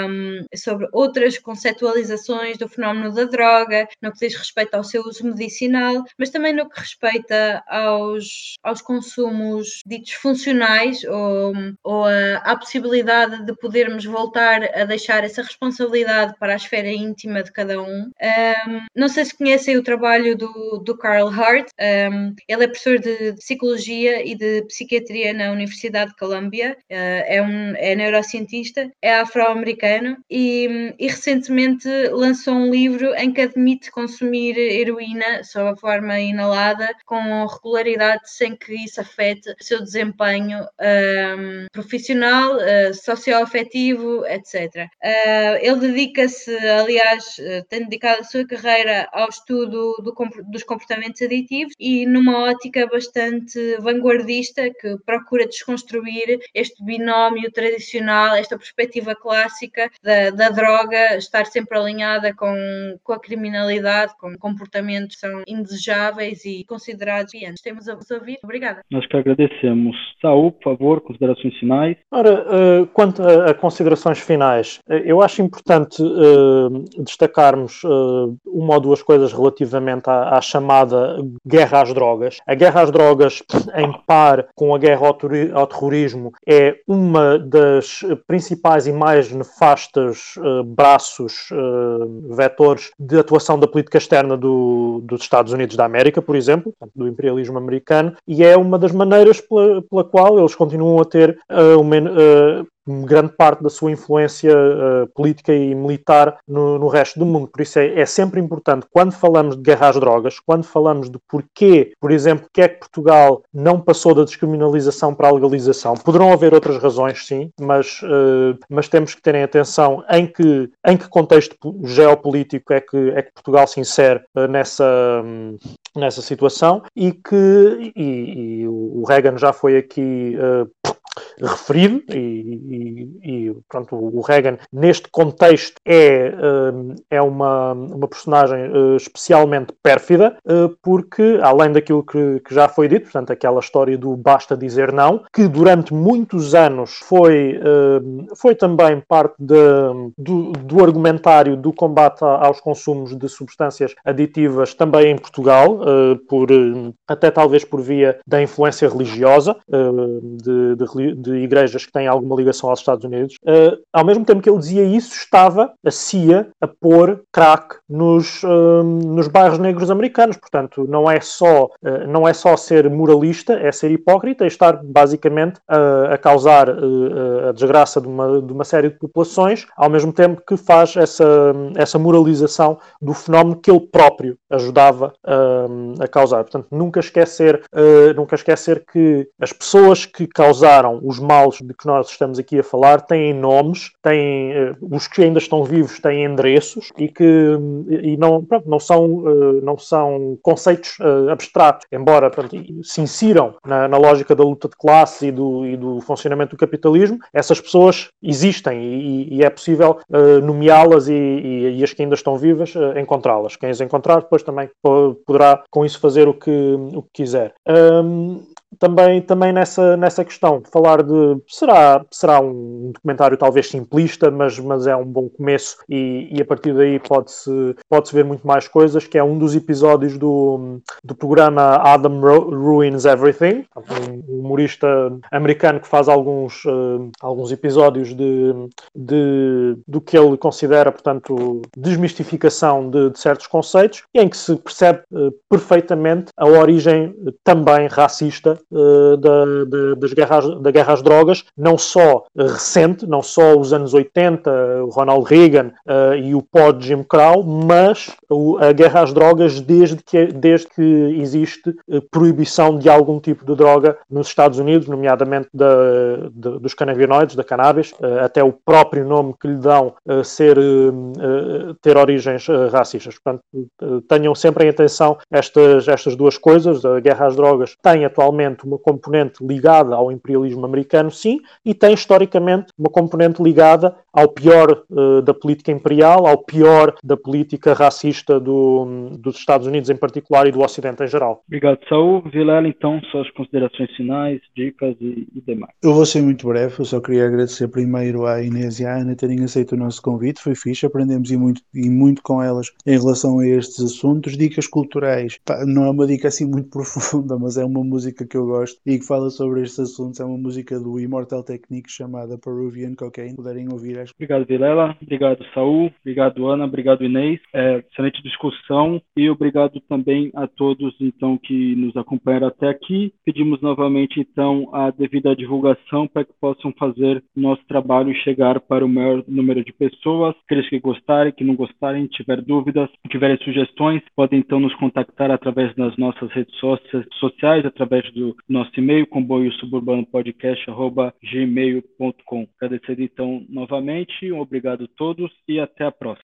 um, sobre outras conceptualizações do fenómeno da droga, no que diz respeito ao seu uso medicinal, mas também no que respeita aos, aos consumos ditos funcionais ou, ou a, a possibilidade de podermos voltar a deixar deixar essa responsabilidade para a esfera íntima de cada um. um não sei se conhecem o trabalho do, do Carl Hart, um, ele é professor de Psicologia e de Psiquiatria na Universidade de Columbia, uh, é, um, é neurocientista, é afro-americano e, e recentemente lançou um livro em que admite consumir heroína sob a forma inalada com regularidade sem que isso afete o seu desempenho um, profissional, uh, socioafetivo, etc. Uh, ele dedica-se, aliás, uh, tem dedicado a sua carreira ao estudo do, dos comportamentos aditivos e numa ótica bastante vanguardista que procura desconstruir este binómio tradicional, esta perspectiva clássica da, da droga estar sempre alinhada com, com a criminalidade, com comportamentos que são indesejáveis e considerados viantes. Temos a vos ouvir. Obrigada. Nós que agradecemos. Saúl, por favor, considerações finais. Ora, uh, quanto a, a, considerações finais, eu acho importante uh, destacarmos uma ou duas coisas relativamente à, à, chamada guerra às drogas. A guerra às drogas, (clears throat) em par com a guerra ao, terrorismo, é uma das principais e mais nefastas braços, vetores de atuação da política externa do, dos Estados Unidos da América, por exemplo, do imperialismo americano, e é uma das maneiras pela, pela qual eles continuam a ter uh, uma, uh, grande parte da sua influência uh, política e militar no, no, resto do mundo. Por isso é, é, sempre importante, quando falamos de guerra às drogas, quando falamos de porquê, por exemplo, que é que Portugal não passou da descriminalização para a legalização, poderão haver outras razões, sim, mas, uh, mas temos que terem atenção em que, em que contexto geopolítico é que, é que Portugal se insere uh, nessa, um, nessa situação e que e, e o Reagan já foi aqui referido e, e, e, pronto, o Reagan neste contexto é, hum, é uma, uma personagem eh, especialmente pérfida eh, porque além daquilo que, que já foi dito, portanto aquela história do basta dizer não, que durante muitos anos foi, hum, foi também parte de, do, do argumentário do combate aos consumos de substâncias aditivas também em Portugal, eh, por, até talvez por via da influência religiosa de, de, de igrejas que têm alguma ligação aos Estados Unidos, uh, ao mesmo tempo que ele dizia isso, estava a CIA a pôr crack nos, uh, nos bairros negros americanos. Portanto, não é só, uh, não é só ser moralista, é ser hipócrita e estar basicamente a causar a desgraça de uma, de uma série de populações, ao mesmo tempo que faz essa, essa moralização do fenómeno que ele próprio ajudava a causar. Portanto, nunca esquecer, nunca esquecer que as pessoas que causaram os males de que nós estamos aqui a falar têm nomes, têm, uh, os que ainda estão vivos têm endereços e que e não, pronto, não, são, uh, não são conceitos uh, abstratos, embora pronto, se insiram na, na, lógica da luta de classe e do, e do funcionamento do capitalismo, essas pessoas existem e, e é possível nomeá-las e, e, e, as que ainda estão vivas encontrá-las. Quem as encontrar depois também poderá com isso fazer o que, o que quiser. Um, também, também nessa, nessa questão, falar de. Será, será um documentário talvez simplista, mas, mas é um bom começo e, e a partir daí pode-se pode -se ver muito mais coisas, que é um dos episódios do, do programa Adam Ruins Everything, um humorista americano que faz alguns, uh, alguns episódios de, de, do que ele considera, portanto, desmistificação de, de certos conceitos, em que se percebe uh, perfeitamente a origem também racista uh, da, da, das guerras, da guerra às drogas, não só recente, não só os anos 80, o Ronald Reagan uh, e o pó Jim Crow, mas a guerra às drogas desde que, desde que existe uh, proibição de algum tipo de droga nos Estados Unidos, nomeadamente da, de, dos canabinoides, da cannabis, até o próprio nome que lhe dão ser, ter origens racistas. Portanto, tenham sempre em atenção estas, estas duas coisas. A guerra às drogas tem atualmente historicamente uma componente ligada ao imperialismo americano, sim, e tem historicamente uma componente ligada ao pior uh, da política imperial, ao pior da política racista do, dos Estados Unidos em particular e do Ocidente em geral. Obrigado, Saúl. Vilela, então, suas considerações finais, dicas e, e, demais. Eu vou ser muito breve, eu só queria agradecer primeiro à Inês e à Ana terem aceito o nosso convite, foi fixe, aprendemos e muito, e muito com elas em relação a estes assuntos. Dicas culturais, Pá, não é uma dica assim muito (laughs) profunda, mas é uma música que eu eu gosto e que fala sobre estes assuntos. É uma música do Immortal Technique chamada Peruvian Cocaine. Puderem ouvir. Acho. Obrigado, Vilela. Obrigado, Saul. Obrigado, Ana. Obrigado, Inês. É, excelente discussão e obrigado também a todos então que nos acompanharam até aqui. Pedimos novamente então a devida divulgação para que possam fazer nosso trabalho chegar para o maior número de pessoas. Aqueles que gostarem, que não gostarem, tiver dúvidas, tiverem sugestões, podem então nos contactar através das nossas redes sociais, através do nosso e-mail, comboio suburbano podcast, gmail.com. Agradecer então novamente, um obrigado a todos e até a próxima.